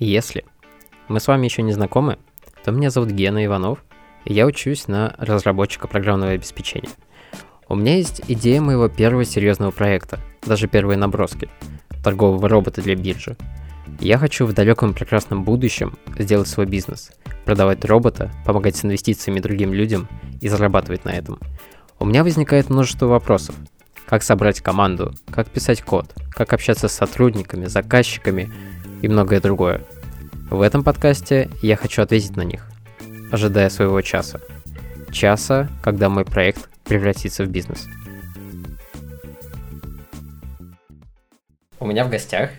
Если мы с вами еще не знакомы, то меня зовут Гена Иванов, и я учусь на разработчика программного обеспечения. У меня есть идея моего первого серьезного проекта, даже первые наброски, торгового робота для биржи. Я хочу в далеком прекрасном будущем сделать свой бизнес, продавать робота, помогать с инвестициями другим людям и зарабатывать на этом. У меня возникает множество вопросов. Как собрать команду, как писать код, как общаться с сотрудниками, заказчиками и многое другое. В этом подкасте я хочу ответить на них, ожидая своего часа. Часа, когда мой проект превратится в бизнес. У меня в гостях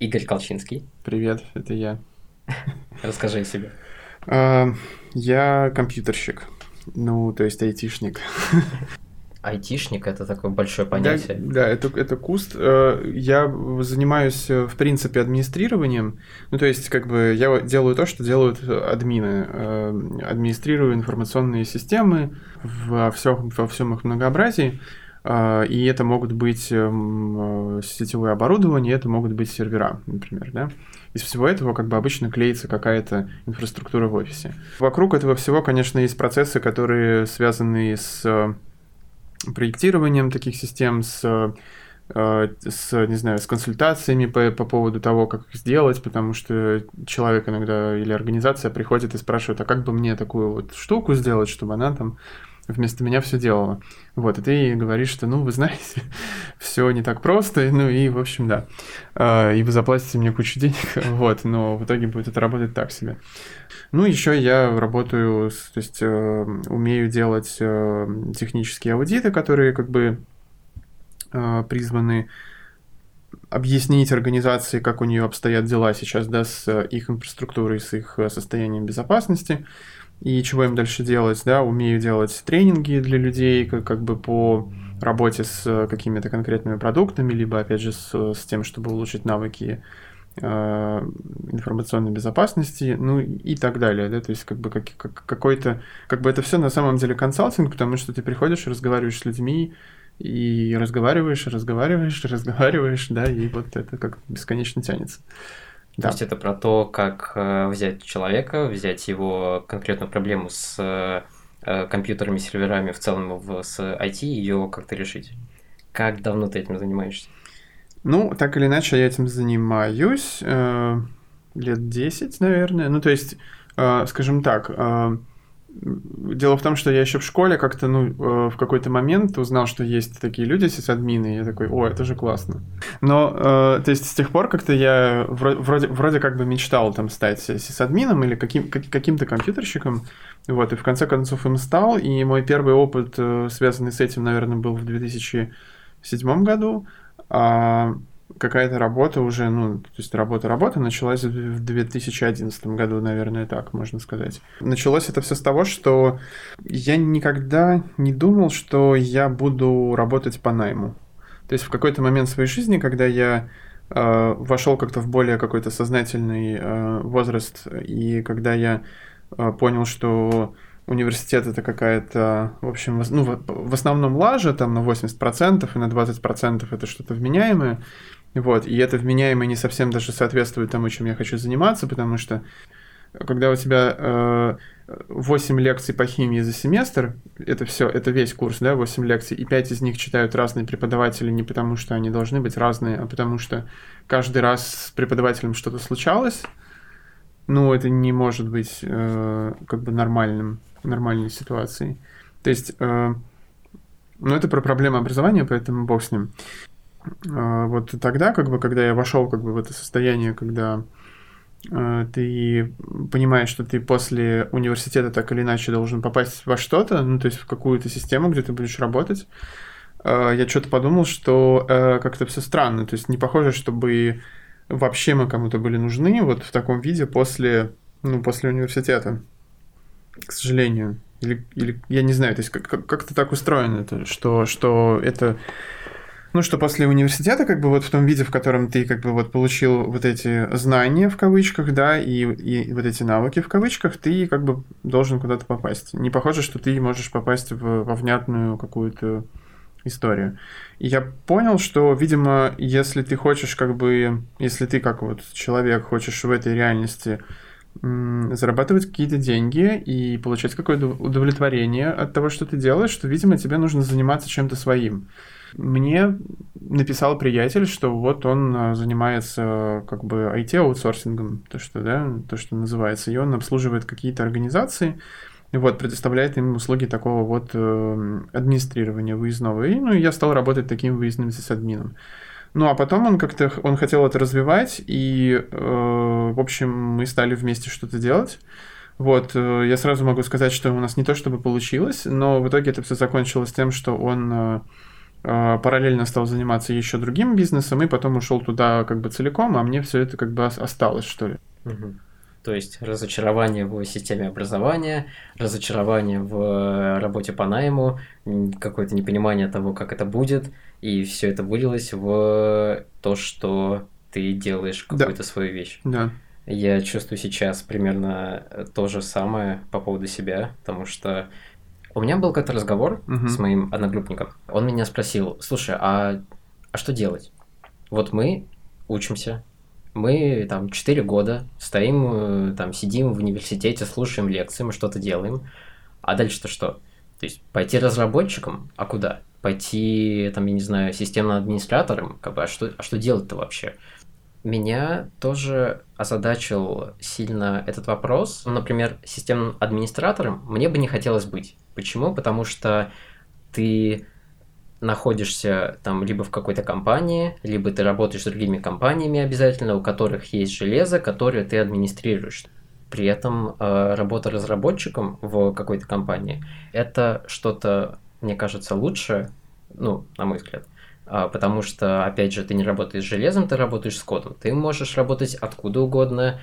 Игорь Колчинский. Привет, это я. Расскажи о себе. А, я компьютерщик. Ну, то есть айтишник. Айтишник это такое большое понятие. Да, да это, это куст. Э, я занимаюсь, э, в принципе, администрированием. Ну, то есть, как бы я делаю то, что делают админы. Э, администрирую информационные системы во всем, во всем их многообразии. И это могут быть эм, сетевое оборудование, это могут быть сервера, например, да. Из всего этого как бы обычно клеится какая-то инфраструктура в офисе. Вокруг этого всего, конечно, есть процессы, которые связаны с проектированием таких систем, с э, с, не знаю, с консультациями по, по поводу того, как их сделать, потому что человек иногда или организация приходит и спрашивает, а как бы мне такую вот штуку сделать, чтобы она там вместо меня все делала. Вот, и ты говоришь, что, ну, вы знаете, все не так просто, ну и, в общем, да. А, и вы заплатите мне кучу денег, вот, но в итоге будет это работать так себе. Ну, еще я работаю, то есть э, умею делать э, технические аудиты, которые как бы э, призваны объяснить организации, как у нее обстоят дела сейчас, да, с их инфраструктурой, с их состоянием безопасности и чего им дальше делать, да, умею делать тренинги для людей, как, как бы по работе с какими-то конкретными продуктами, либо, опять же, с, с тем, чтобы улучшить навыки э, информационной безопасности, ну и так далее, да, то есть как бы как, как, какой-то, как бы это все на самом деле консалтинг, потому что ты приходишь, разговариваешь с людьми, и разговариваешь, разговариваешь, разговариваешь, да, и вот это как бесконечно тянется. Да. То есть это про то, как э, взять человека, взять его конкретную проблему с э, компьютерами, серверами, в целом в, с IT, и ее как-то решить. Как давно ты этим занимаешься? Ну, так или иначе, я этим занимаюсь э, лет 10, наверное. Ну, то есть, э, скажем так, э, Дело в том, что я еще в школе как-то, ну, э, в какой-то момент узнал, что есть такие люди, сисадмины, и я такой, о, это же классно. Но, э, то есть, с тех пор как-то я вроде, вроде как бы мечтал там стать сисадмином или каким, каким-то компьютерщиком, вот, и в конце концов им стал, и мой первый опыт, э, связанный с этим, наверное, был в 2007 году, а какая-то работа уже, ну, то есть работа-работа началась в 2011 году, наверное, так можно сказать. Началось это все с того, что я никогда не думал, что я буду работать по найму. То есть в какой-то момент своей жизни, когда я э, вошел как-то в более какой-то сознательный э, возраст, и когда я э, понял, что университет это какая-то, в общем, ну, в основном лажа, там на 80% и на 20% это что-то вменяемое, вот, и это вменяемо не совсем даже соответствует тому, чем я хочу заниматься, потому что когда у тебя э, 8 лекций по химии за семестр, это все, это весь курс, да, 8 лекций, и 5 из них читают разные преподаватели не потому, что они должны быть разные, а потому что каждый раз с преподавателем что-то случалось, ну, это не может быть э, как бы нормальным, нормальной ситуацией. То есть, э, ну, это про проблему образования, поэтому бог с ним. А, вот тогда, как бы, когда я вошел как бы в это состояние, когда э, ты понимаешь, что ты после университета так или иначе должен попасть во что-то, ну, то есть в какую-то систему, где ты будешь работать, э, я что-то подумал, что э, как-то все странно, то есть не похоже, чтобы вообще мы кому-то были нужны вот в таком виде после, ну, после университета, к сожалению. Или, или я не знаю, то есть как- как-то так устроено это, что, что это ну, что после университета, как бы вот в том виде, в котором ты как бы вот получил вот эти знания в кавычках, да, и, и вот эти навыки в кавычках, ты как бы должен куда-то попасть. Не похоже, что ты можешь попасть в, во внятную какую-то историю. И я понял, что, видимо, если ты хочешь как бы, если ты как вот человек хочешь в этой реальности зарабатывать какие-то деньги и получать какое-то удовлетворение от того, что ты делаешь, что, видимо, тебе нужно заниматься чем-то своим. Мне написал приятель, что вот он а, занимается как бы IT-аутсорсингом, то, что, да, то, что называется, и он обслуживает какие-то организации, вот, предоставляет им услуги такого вот э, администрирования выездного. И, ну, я стал работать таким выездным сисадмином. Ну, а потом он как-то, он хотел это развивать, и, э, в общем, мы стали вместе что-то делать. Вот, э, я сразу могу сказать, что у нас не то чтобы получилось, но в итоге это все закончилось тем, что он э, э, параллельно стал заниматься еще другим бизнесом, и потом ушел туда как бы целиком, а мне все это как бы осталось, что ли. То есть разочарование в системе образования, разочарование в э, работе по найму, какое-то непонимание того, как это будет, и все это вылилось в то, что ты делаешь какую-то да. свою вещь. Да. Я чувствую сейчас примерно то же самое по поводу себя, потому что у меня был как-то разговор угу. с моим одногруппником. Он меня спросил, слушай, а, а что делать? Вот мы учимся, мы там 4 года стоим, э, там сидим в университете, слушаем лекции, мы что-то делаем. А дальше-то что? То есть пойти разработчиком, а куда? Пойти, там, я не знаю, системным администратором, как бы, а что, а что делать-то вообще? Меня тоже озадачил сильно этот вопрос. Например, системным администратором мне бы не хотелось быть. Почему? Потому что ты находишься там либо в какой-то компании, либо ты работаешь с другими компаниями обязательно, у которых есть железо, которое ты администрируешь. При этом э, работа разработчиком в какой-то компании это что-то, мне кажется, лучше, ну, на мой взгляд. А, потому что, опять же, ты не работаешь с железом, ты работаешь с кодом. Ты можешь работать откуда угодно,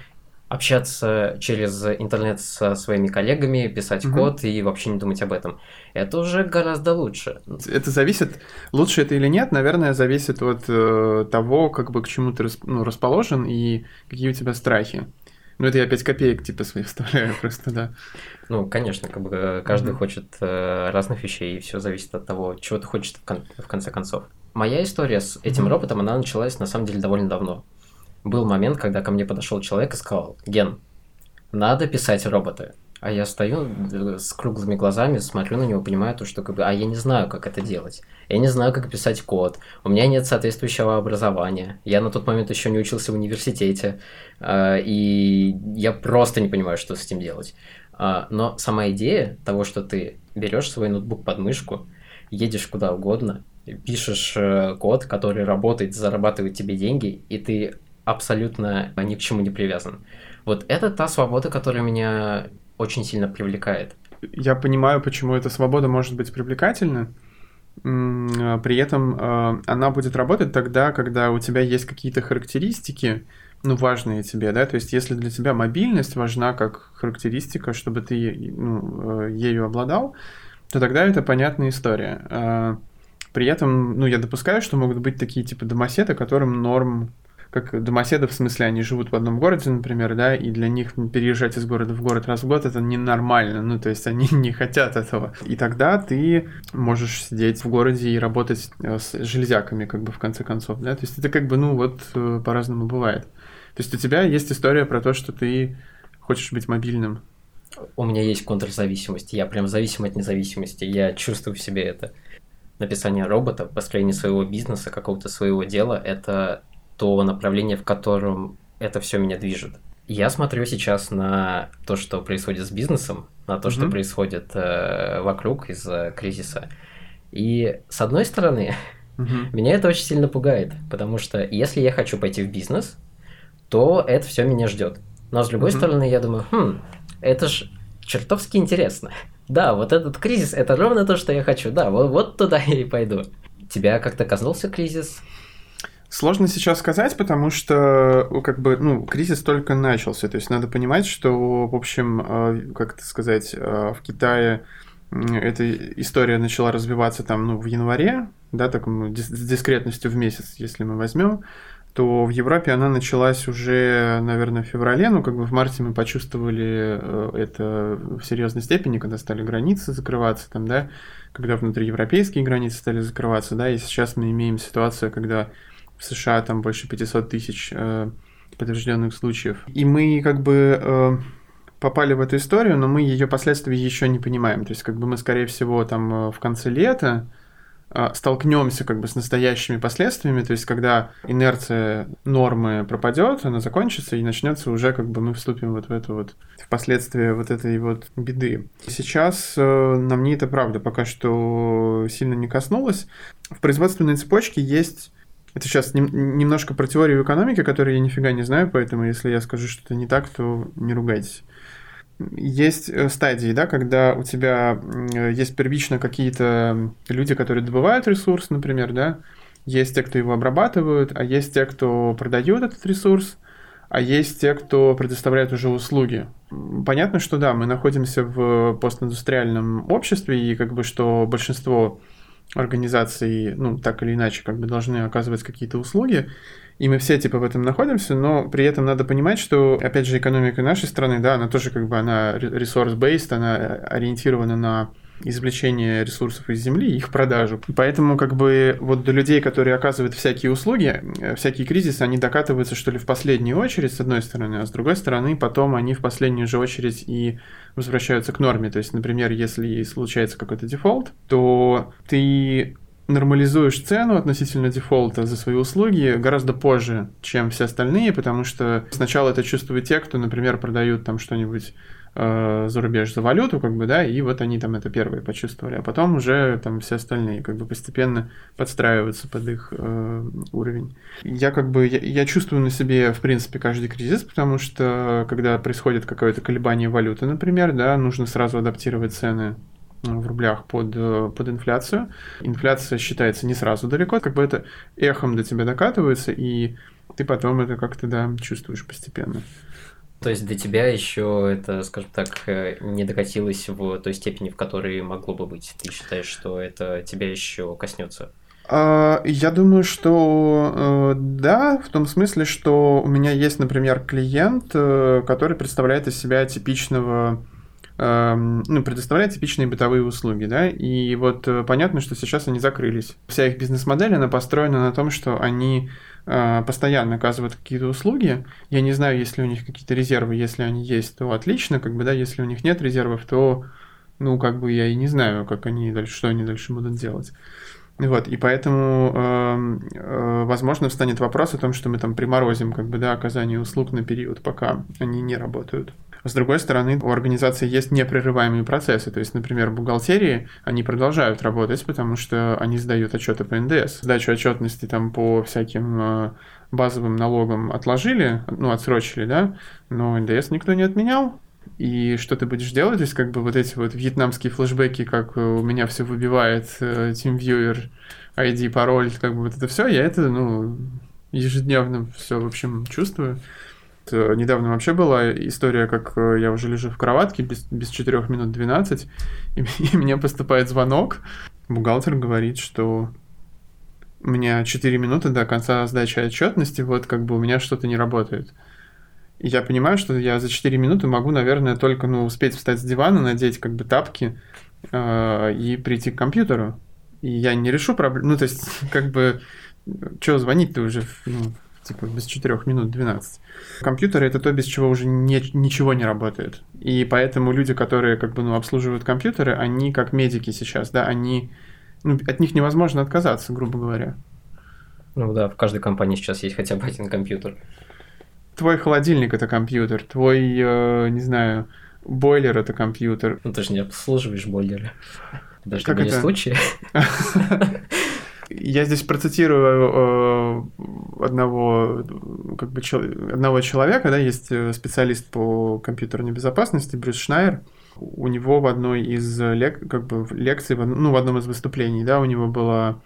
общаться через интернет со своими коллегами, писать угу. код и вообще не думать об этом. Это уже гораздо лучше. Это зависит, лучше это или нет, наверное, зависит от э, того, как бы к чему ты ну, расположен и какие у тебя страхи. Ну, это я 5 копеек типа своих вставляю просто, да. Ну, конечно, как бы э, каждый mm хочет э, разных вещей, и все зависит от того, чего ты хочешь в, кон- в конце концов. Моя история с этим mm роботом, она началась на самом деле довольно давно был момент, когда ко мне подошел человек и сказал, Ген, надо писать роботы. А я стою э, с круглыми глазами, смотрю на него, понимаю то, что как бы, а я не знаю, как это делать. Я не знаю, как писать код. У меня нет соответствующего образования. Я на тот момент еще не учился в университете. Э, и я просто не понимаю, что с этим делать. Э, но сама идея того, что ты берешь свой ноутбук под мышку, едешь куда угодно, пишешь код, который работает, зарабатывает тебе деньги, и ты абсолютно ни к чему не привязан. Вот это та свобода, которая меня очень сильно привлекает. Я понимаю, почему эта свобода может быть привлекательна. При этом э, она будет работать тогда, когда у тебя есть какие-то характеристики, ну, важные тебе, да, то есть если для тебя мобильность важна как характеристика, чтобы ты ну, э, ею обладал, то тогда это понятная история. При этом, ну, я допускаю, что могут быть такие типа домоседы, которым норм как домоседы, в смысле, они живут в одном городе, например, да, и для них переезжать из города в город раз в год это ненормально, ну, то есть они не хотят этого. И тогда ты можешь сидеть в городе и работать э, с железяками, как бы, в конце концов, да, то есть это как бы, ну, вот э, по-разному бывает. То есть у тебя есть история про то, что ты хочешь быть мобильным. У меня есть контрзависимость, я прям зависим от независимости, я чувствую в себе это. Написание робота, построение своего бизнеса, какого-то своего дела, это то направление, в котором это все меня движет. Я смотрю сейчас на то, что происходит с бизнесом, на то, mm-hmm. что происходит э, вокруг из-за кризиса. И с одной стороны, mm-hmm. меня это очень сильно пугает, потому что если я хочу пойти в бизнес, то это все меня ждет. Но с другой mm-hmm. стороны, я думаю, хм, это ж чертовски интересно. Да, вот этот кризис это ровно то, что я хочу. Да, вот, вот туда я и пойду. Тебя как-то коснулся кризис? Сложно сейчас сказать, потому что как бы, ну, кризис только начался. То есть надо понимать, что, в общем, э, как это сказать, э, в Китае эта история начала развиваться там, ну, в январе, да, так, с дискретностью в месяц, если мы возьмем, то в Европе она началась уже, наверное, в феврале, ну, как бы в марте мы почувствовали э, это в серьезной степени, когда стали границы закрываться там, да, когда внутриевропейские границы стали закрываться, да, и сейчас мы имеем ситуацию, когда США там больше 500 тысяч э, подтвержденных случаев. И мы как бы э, попали в эту историю, но мы ее последствия еще не понимаем. То есть как бы мы, скорее всего, там э, в конце лета э, столкнемся как бы с настоящими последствиями, то есть когда инерция нормы пропадет, она закончится и начнется уже как бы мы вступим вот в эту вот в последствия вот этой вот беды. Сейчас э, нам не это правда пока что сильно не коснулось. В производственной цепочке есть это сейчас нем, немножко про теорию экономики, которую я нифига не знаю, поэтому если я скажу что-то не так, то не ругайтесь. Есть э, стадии, да, когда у тебя есть первично какие-то люди, которые добывают ресурс, например, да, есть те, кто его обрабатывают, а есть те, кто продают этот ресурс, а есть те, кто предоставляет уже услуги. Понятно, что да, мы находимся в постиндустриальном обществе, и как бы что большинство организации, ну, так или иначе, как бы должны оказывать какие-то услуги, и мы все, типа, в этом находимся, но при этом надо понимать, что, опять же, экономика нашей страны, да, она тоже, как бы, она resource-based, она ориентирована на извлечение ресурсов из земли и их продажу. Поэтому как бы вот до людей, которые оказывают всякие услуги, э, всякие кризисы, они докатываются что ли в последнюю очередь, с одной стороны, а с другой стороны, потом они в последнюю же очередь и возвращаются к норме. То есть, например, если случается какой-то дефолт, то ты нормализуешь цену относительно дефолта за свои услуги гораздо позже, чем все остальные, потому что сначала это чувствуют те, кто, например, продают там что-нибудь э, за рубеж за валюту, как бы, да, и вот они там это первые почувствовали, а потом уже там все остальные как бы постепенно подстраиваются под их э, уровень. Я как бы, я, я чувствую на себе, в принципе, каждый кризис, потому что когда происходит какое-то колебание валюты, например, да, нужно сразу адаптировать цены в рублях под, э, под инфляцию. Инфляция считается не сразу далеко, как бы это эхом до тебя докатывается, и ты потом это как-то, да, чувствуешь постепенно. То есть до тебя еще это, скажем так, э, не докатилось в той степени, в которой могло бы быть. Ты считаешь, что это тебя еще коснется? А, я думаю, что э, да, в том смысле, что у меня есть, например, клиент, э, который представляет из себя типичного ну, предоставляет типичные бытовые услуги, да, и вот понятно, что сейчас они закрылись. Вся их бизнес-модель, она построена на том, что они а, постоянно оказывают какие-то услуги. Я не знаю, есть ли у них какие-то резервы. Если они есть, то отлично. Как бы, да, если у них нет резервов, то, ну, как бы я и не знаю, как они дальше, что они дальше будут делать. Вот, и поэтому, э, э, возможно, встанет вопрос о том, что мы там приморозим, как бы, да, оказание услуг на период, пока они не работают. С другой стороны, у организации есть непрерываемые процессы. То есть, например, бухгалтерии, они продолжают работать, потому что они сдают отчеты по НДС. Сдачу отчетности там по всяким э, базовым налогам отложили, ну, отсрочили, да, но НДС никто не отменял, и что ты будешь делать? То есть, как бы вот эти вот вьетнамские флешбеки, как у меня все выбивает, э, TeamViewer, ID, пароль, как бы вот это все, я это, ну, ежедневно все, в общем, чувствую. Э, недавно вообще была история, как э, я уже лежу в кроватке без, без 4 минут 12, и, и мне поступает звонок. Бухгалтер говорит, что у меня 4 минуты до конца сдачи отчетности, вот как бы у меня что-то не работает. И я понимаю, что я за 4 минуты могу, наверное, только ну, успеть встать с дивана, надеть как бы тапки э, и прийти к компьютеру. И я не решу проблему. Ну, то есть, как бы, что звонить-то уже ну, типа без 4 минут 12. Компьютеры это то, без чего уже не, ничего не работает. И поэтому люди, которые как бы ну, обслуживают компьютеры, они как медики сейчас, да, они ну, от них невозможно отказаться, грубо говоря. Ну да, в каждой компании сейчас есть хотя бы один компьютер. Твой холодильник это компьютер, твой, э, не знаю, бойлер это компьютер. Ну ты же не обслуживаешь бойлеры. Даже как это? случае. Я здесь процитирую э, одного, как бы, одного человека, да, есть э, специалист по компьютерной безопасности, Брюс Шнайер. У него в одной из лек, как бы, лекций, ну, в одном из выступлений, да, у него была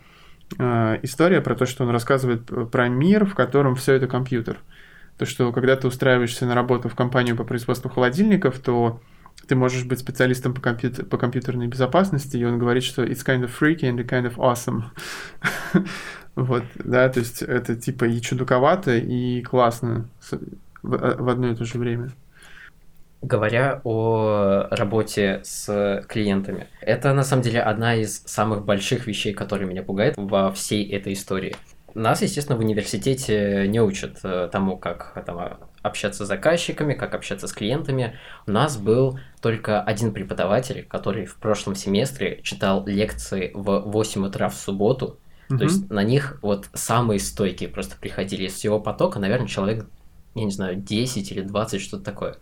э, история про то, что он рассказывает про мир, в котором все это компьютер. То, что когда ты устраиваешься на работу в компанию по производству холодильников, то ты можешь быть специалистом по, компьютер, по компьютерной безопасности, и он говорит, что it's kind of freaky and kind of awesome. вот, да, то есть это типа и чудаковато, и классно в, в одно и то же время. Говоря о работе с клиентами, это на самом деле одна из самых больших вещей, которые меня пугает во всей этой истории. Нас, естественно, в университете не учат э, тому, как там, общаться с заказчиками, как общаться с клиентами. У нас был только один преподаватель, который в прошлом семестре читал лекции в 8 утра в субботу. Mm-hmm. То есть на них вот самые стойкие просто приходили. Из всего потока, наверное, человек, я не знаю, 10 или 20, что-то такое.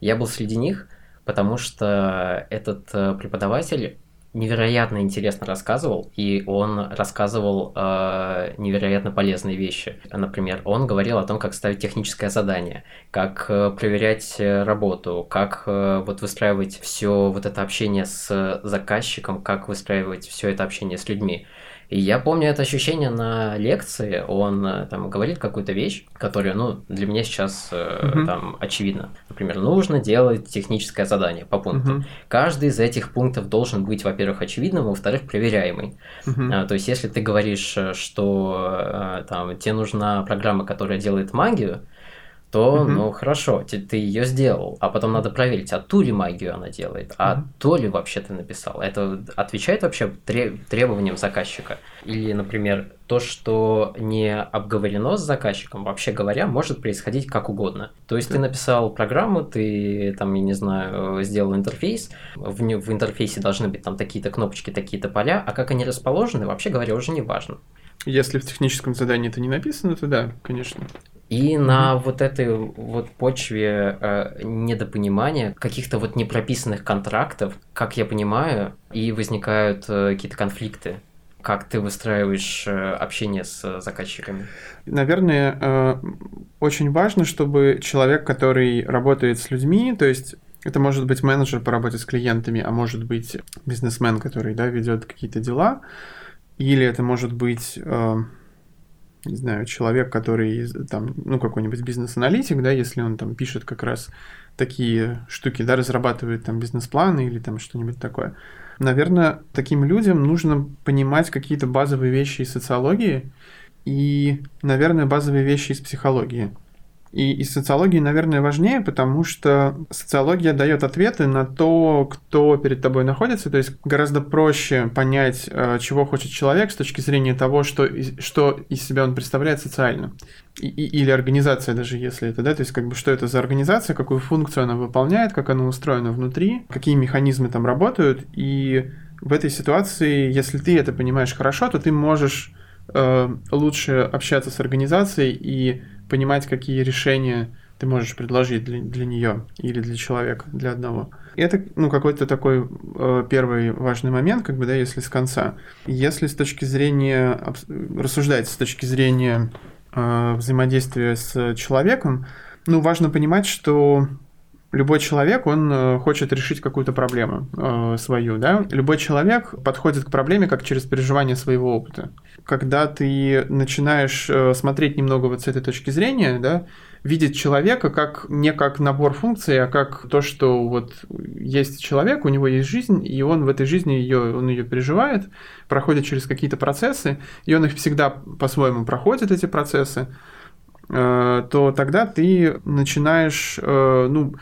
Я был среди них, потому что этот э, преподаватель невероятно интересно рассказывал, и он рассказывал э, невероятно полезные вещи. Например, он говорил о том, как ставить техническое задание, как э, проверять э, работу, как э, вот выстраивать все вот это общение с заказчиком, как выстраивать все это общение с людьми. И я помню это ощущение на лекции. Он э, там говорит какую-то вещь, которая, ну, для меня сейчас uh-huh. там очевидна. Например, нужно делать техническое задание по пунктам. Uh-huh. Каждый из этих пунктов должен быть, во-первых, очевидным, а во-вторых, проверяемый. Uh-huh. А, то есть, если ты говоришь, э, что там тебе нужна программа, которая делает магию, то, угу. ну хорошо, ты, ты ее сделал, а потом надо проверить, а ту ли магию она делает, а угу. то ли вообще ты написал. Это отвечает вообще требованиям заказчика? Или, например, то, что не обговорено с заказчиком, вообще говоря, может происходить как угодно. То есть ты написал программу, ты там, я не знаю, сделал интерфейс, в, в интерфейсе должны быть там такие-то кнопочки, такие-то поля, а как они расположены, вообще говоря, уже не важно. Если в техническом задании это не написано, то да, конечно. И на вот этой вот почве э, недопонимания, каких-то вот непрописанных контрактов, как я понимаю, и возникают э, какие-то конфликты. Как ты выстраиваешь э, общение с заказчиками? Наверное, э, очень важно, чтобы человек, который работает с людьми, то есть это может быть менеджер по работе с клиентами, а может быть бизнесмен, который да, ведет какие-то дела, или это может быть э, не знаю, человек, который там, ну, какой-нибудь бизнес-аналитик, да, если он там пишет как раз такие штуки, да, разрабатывает там бизнес-планы или там что-нибудь такое. Наверное, таким людям нужно понимать какие-то базовые вещи из социологии и, наверное, базовые вещи из психологии. И из социологии, наверное, важнее, потому что социология дает ответы на то, кто перед тобой находится. То есть гораздо проще понять, э, чего хочет человек с точки зрения того, что, что из себя он представляет социально. И, или организация даже, если это, да, то есть как бы что это за организация, какую функцию она выполняет, как она устроена внутри, какие механизмы там работают. И в этой ситуации, если ты это понимаешь хорошо, то ты можешь лучше общаться с организацией и понимать, какие решения ты можешь предложить для, для нее или для человека, для одного. Это, ну, какой-то такой э, первый важный момент, как бы, да, если с конца. Если с точки зрения, рассуждать с точки зрения э, взаимодействия с человеком, ну, важно понимать, что любой человек, он э, хочет решить какую-то проблему э, свою, да. Любой человек подходит к проблеме как через переживание своего опыта. Когда ты начинаешь э, смотреть немного вот с этой точки зрения, да, видеть человека как не как набор функций, а как то, что вот есть человек, у него есть жизнь, и он в этой жизни ее, он ее переживает, проходит через какие-то процессы, и он их всегда по-своему проходит, эти процессы, э, то тогда ты начинаешь, ну,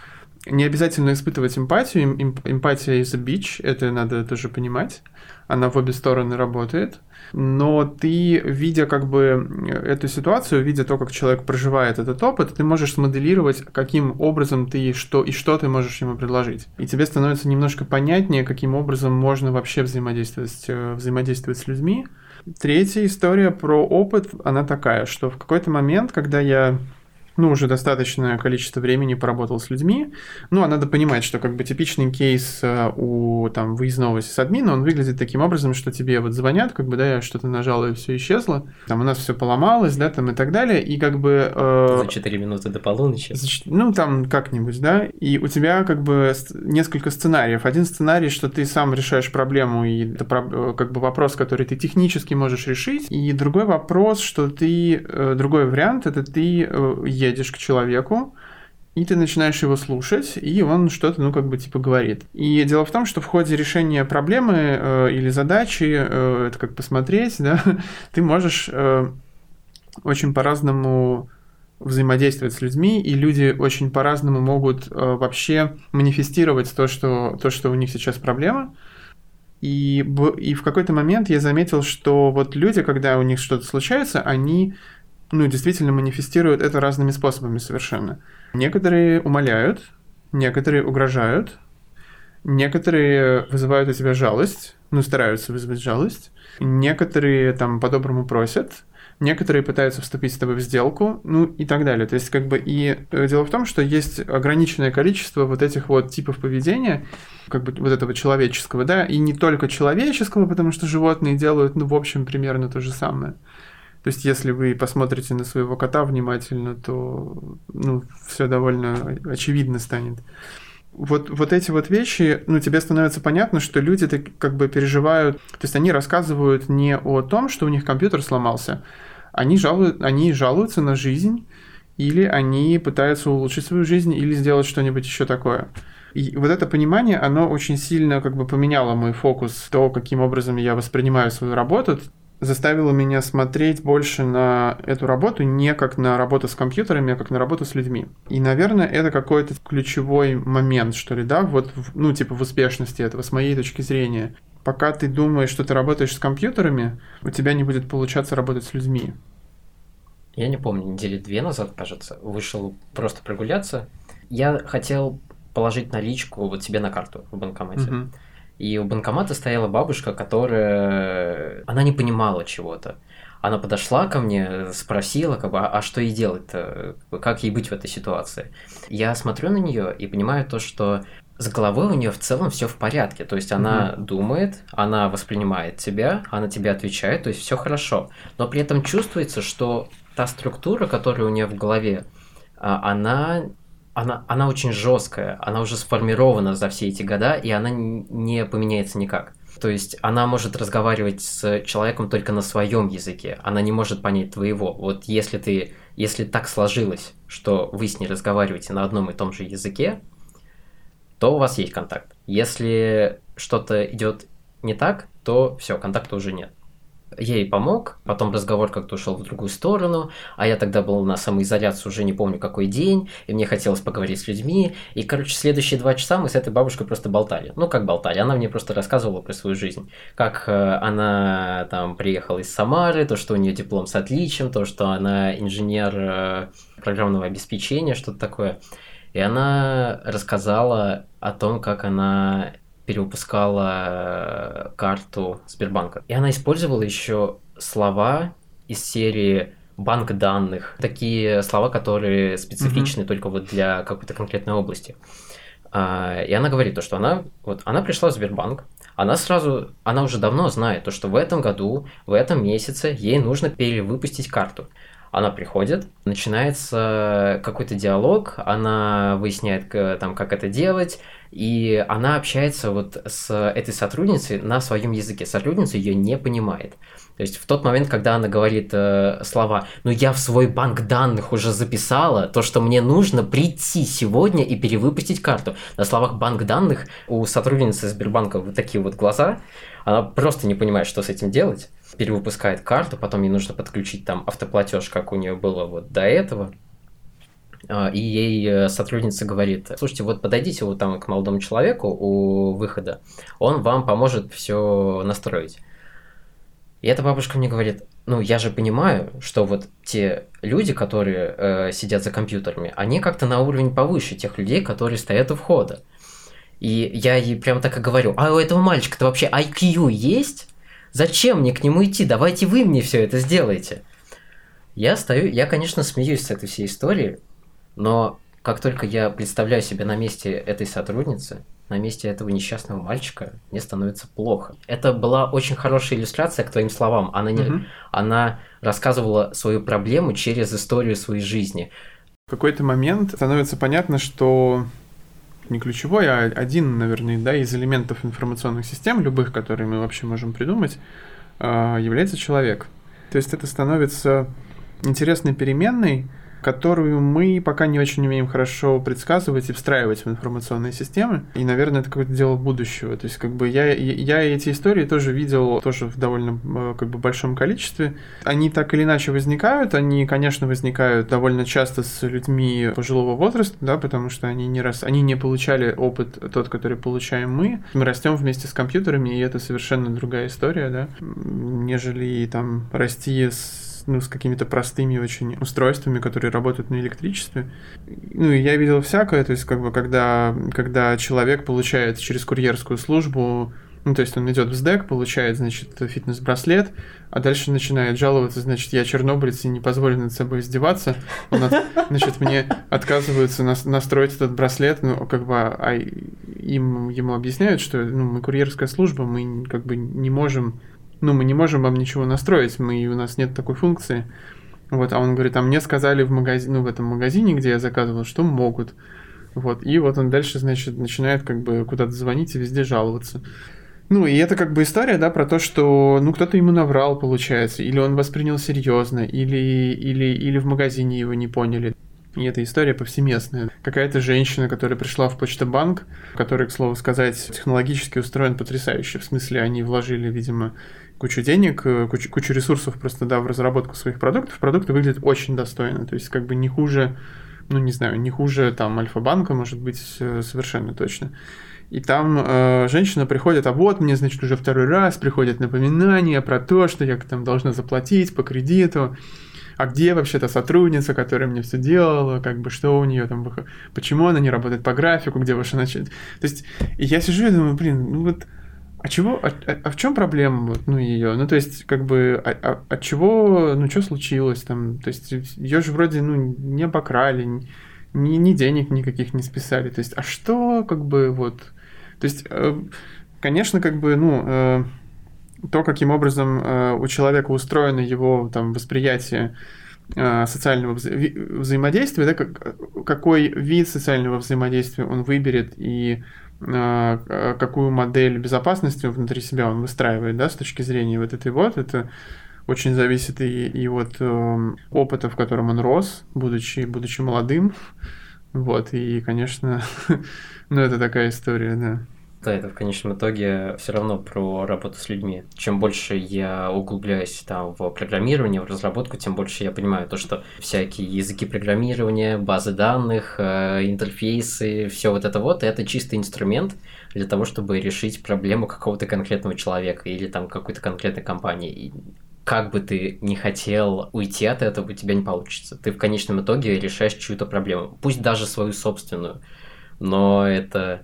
не обязательно испытывать эмпатию. Эмпатия is a это надо тоже понимать. Она в обе стороны работает. Но ты, видя как бы эту ситуацию, видя то, как человек проживает этот опыт, ты можешь смоделировать, каким образом ты что и что ты можешь ему предложить. И тебе становится немножко понятнее, каким образом можно вообще взаимодействовать, э, взаимодействовать с людьми. Третья история про опыт, она такая, что в какой-то момент, когда я ну, уже достаточное количество времени поработал с людьми. Ну, а надо понимать, что как бы типичный кейс э, у там выездного сисадмина, он выглядит таким образом, что тебе вот звонят, как бы, да, я что-то нажал, и все исчезло. Там у нас все поломалось, да, там и так далее, и как бы... Э, за 4 минуты до полуночи. За, ну, там как-нибудь, да, и у тебя как бы несколько сценариев. Один сценарий, что ты сам решаешь проблему, и это э, как бы вопрос, который ты технически можешь решить, и другой вопрос, что ты... Э, другой вариант, это ты едешь к человеку, и ты начинаешь его слушать, и он что-то, ну, как бы, типа, говорит. И дело в том, что в ходе решения проблемы э, или задачи, э, это как посмотреть, да, ты можешь э, очень по-разному взаимодействовать с людьми, и люди очень по-разному могут э, вообще манифестировать то что, то, что у них сейчас проблема. И, и в какой-то момент я заметил, что вот люди, когда у них что-то случается, они ну, действительно манифестируют это разными способами совершенно. Некоторые умоляют, некоторые угрожают, некоторые вызывают у тебя жалость, ну, стараются вызвать жалость, некоторые там по-доброму просят, некоторые пытаются вступить с тобой в сделку, ну и так далее. То есть как бы и э, дело в том, что есть ограниченное количество вот этих вот типов поведения, как бы вот этого человеческого, да, и не только человеческого, потому что животные делают, ну, в общем, примерно то же самое. То есть, если вы посмотрите на своего кота внимательно, то ну, все довольно очевидно станет. Вот, вот эти вот вещи, ну, тебе становится понятно, что люди как бы переживают, то есть они рассказывают не о том, что у них компьютер сломался, они, жалуют, они жалуются на жизнь, или они пытаются улучшить свою жизнь, или сделать что-нибудь еще такое. И вот это понимание, оно очень сильно как бы поменяло мой фокус, то, каким образом я воспринимаю свою работу, заставило меня смотреть больше на эту работу не как на работу с компьютерами, а как на работу с людьми. И, наверное, это какой-то ключевой момент, что ли, да, вот, ну, типа в успешности этого, с моей точки зрения пока ты думаешь, что ты работаешь с компьютерами, у тебя не будет получаться работать с людьми. Я не помню, недели две назад, кажется, вышел просто прогуляться. Я хотел положить наличку вот себе на карту в банкомате. Угу. И у банкомата стояла бабушка, которая... Она не понимала чего-то. Она подошла ко мне, спросила, как бы, а, а что ей делать-то? Как ей быть в этой ситуации? Я смотрю на нее и понимаю то, что с головой у нее в целом все в порядке. То есть она угу. думает, она воспринимает тебя, она тебе отвечает, то есть все хорошо. Но при этом чувствуется, что та структура, которая у нее в голове, а, она, она, она очень жесткая, она уже сформирована за все эти года, и она не поменяется никак. То есть она может разговаривать с человеком только на своем языке, она не может понять твоего. Вот если ты, если так сложилось, что вы с ней разговариваете на одном и том же языке, то у вас есть контакт. Если что-то идет не так, то все, контакта уже нет. Ей помог, потом разговор как-то ушел в другую сторону, а я тогда был на самоизоляции уже не помню какой день, и мне хотелось поговорить с людьми, и, короче, следующие два часа мы с этой бабушкой просто болтали. Ну, как болтали, она мне просто рассказывала про свою жизнь, как э, она там приехала из Самары, то, что у нее диплом с отличием, то, что она инженер э, программного обеспечения, что-то такое. И она рассказала о том, как она перевыпускала э, карту Сбербанка. И она использовала еще слова из серии банк данных, такие слова, которые специфичны mm-hmm. только вот для какой-то конкретной области. А, и она говорит то, что она вот она пришла в Сбербанк, она сразу, она уже давно знает то, что в этом году, в этом месяце ей нужно перевыпустить карту. Она приходит, начинается какой-то диалог, она выясняет, там, как это делать, и она общается вот с этой сотрудницей на своем языке. Сотрудница ее не понимает. То есть в тот момент, когда она говорит э, слова, ну я в свой банк данных уже записала, то, что мне нужно прийти сегодня и перевыпустить карту. На словах банк данных у сотрудницы Сбербанка вот такие вот глаза, она просто не понимает, что с этим делать перевыпускает карту, потом ей нужно подключить там автоплатеж, как у нее было вот до этого. А, и ей э, сотрудница говорит, слушайте, вот подойдите вот там к молодому человеку у выхода, он вам поможет все настроить. И эта бабушка мне говорит, ну я же понимаю, что вот те люди, которые э, сидят за компьютерами, они как-то на уровень повыше тех людей, которые стоят у входа. И я ей прям так и говорю, а у этого мальчика-то вообще IQ есть? Зачем мне к нему идти? Давайте вы мне все это сделаете. Я стою, я, конечно, смеюсь с этой всей истории, но как только я представляю себя на месте этой сотрудницы, на месте этого несчастного мальчика, мне становится плохо. Это была очень хорошая иллюстрация к твоим словам. Она, не, угу. она рассказывала свою проблему через историю своей жизни. В какой-то момент становится понятно, что не ключевой, а один, наверное, да, из элементов информационных систем, любых, которые мы вообще можем придумать, а, является человек. То есть это становится интересной переменной, которую мы пока не очень умеем хорошо предсказывать и встраивать в информационные системы. И, наверное, это какое-то дело будущего. То есть, как бы я, я эти истории тоже видел тоже в довольно э, как бы большом количестве. Они так или иначе возникают. Они, конечно, возникают довольно часто с людьми пожилого возраста, да, потому что они не раз, они не получали опыт тот, который получаем мы. Мы растем вместе с компьютерами, и это совершенно другая история, да, нежели там расти с ну, с какими-то простыми очень устройствами, которые работают на электричестве. Ну, и я видел всякое, то есть, как бы, когда, когда человек получает через курьерскую службу ну, то есть он идет в СДЭК, получает, значит, фитнес-браслет, а дальше начинает жаловаться, значит, я чернобылец и не позволю над собой издеваться. Он, от, значит, мне отказываются нас, настроить этот браслет, ну, как бы, а им, ему объясняют, что ну, мы курьерская служба, мы как бы не можем ну, мы не можем вам ничего настроить, мы, у нас нет такой функции. Вот, а он говорит, а мне сказали в магазине, ну, в этом магазине, где я заказывал, что могут. Вот, и вот он дальше, значит, начинает как бы куда-то звонить и везде жаловаться. Ну, и это как бы история, да, про то, что, ну, кто-то ему наврал, получается, или он воспринял серьезно, или, или, или в магазине его не поняли. И эта история повсеместная. Какая-то женщина, которая пришла в Почтобанк, который, к слову сказать, технологически устроен потрясающе. В смысле, они вложили, видимо, кучу денег, э, кучу, кучу ресурсов просто, да, в разработку своих продуктов, продукты выглядят очень достойно, то есть как бы не хуже, ну, не знаю, не хуже там Альфа-банка, может быть, э, совершенно точно. И там э, женщина приходит, а вот мне, значит, уже второй раз приходят напоминания про то, что я там должна заплатить по кредиту, а где вообще-то сотрудница, которая мне все делала, как бы что у нее там, почему она не работает по графику, где ваша начать. То есть, я сижу и думаю, блин, ну вот а чего, а, а, а в чем проблема, ну, ее? Ну, то есть, как бы, а, а, от чего, ну, что случилось там? То есть, ее же вроде, ну, не обокрали, ни, ни денег никаких не списали. То есть, а что, как бы, вот... То есть, э, конечно, как бы, ну, э, то, каким образом э, у человека устроено его, там, восприятие социального вза взаимодействия, да, как, какой вид социального взаимодействия он выберет и какую модель безопасности внутри себя он выстраивает, да, с точки зрения вот этой вот, это очень зависит и, и от э, опыта, в котором он рос, будучи, будучи молодым, вот, и, конечно, ну, это такая история, да. Да, это в конечном итоге все равно про работу с людьми. Чем больше я углубляюсь там в программирование, в разработку, тем больше я понимаю то, что всякие языки программирования, базы данных, э, интерфейсы, все вот это вот, это чистый инструмент для того, чтобы решить проблему какого-то конкретного человека или там какой-то конкретной компании. И как бы ты не хотел уйти от этого, у тебя не получится. Ты в конечном итоге решаешь чью-то проблему, пусть даже свою собственную. Но это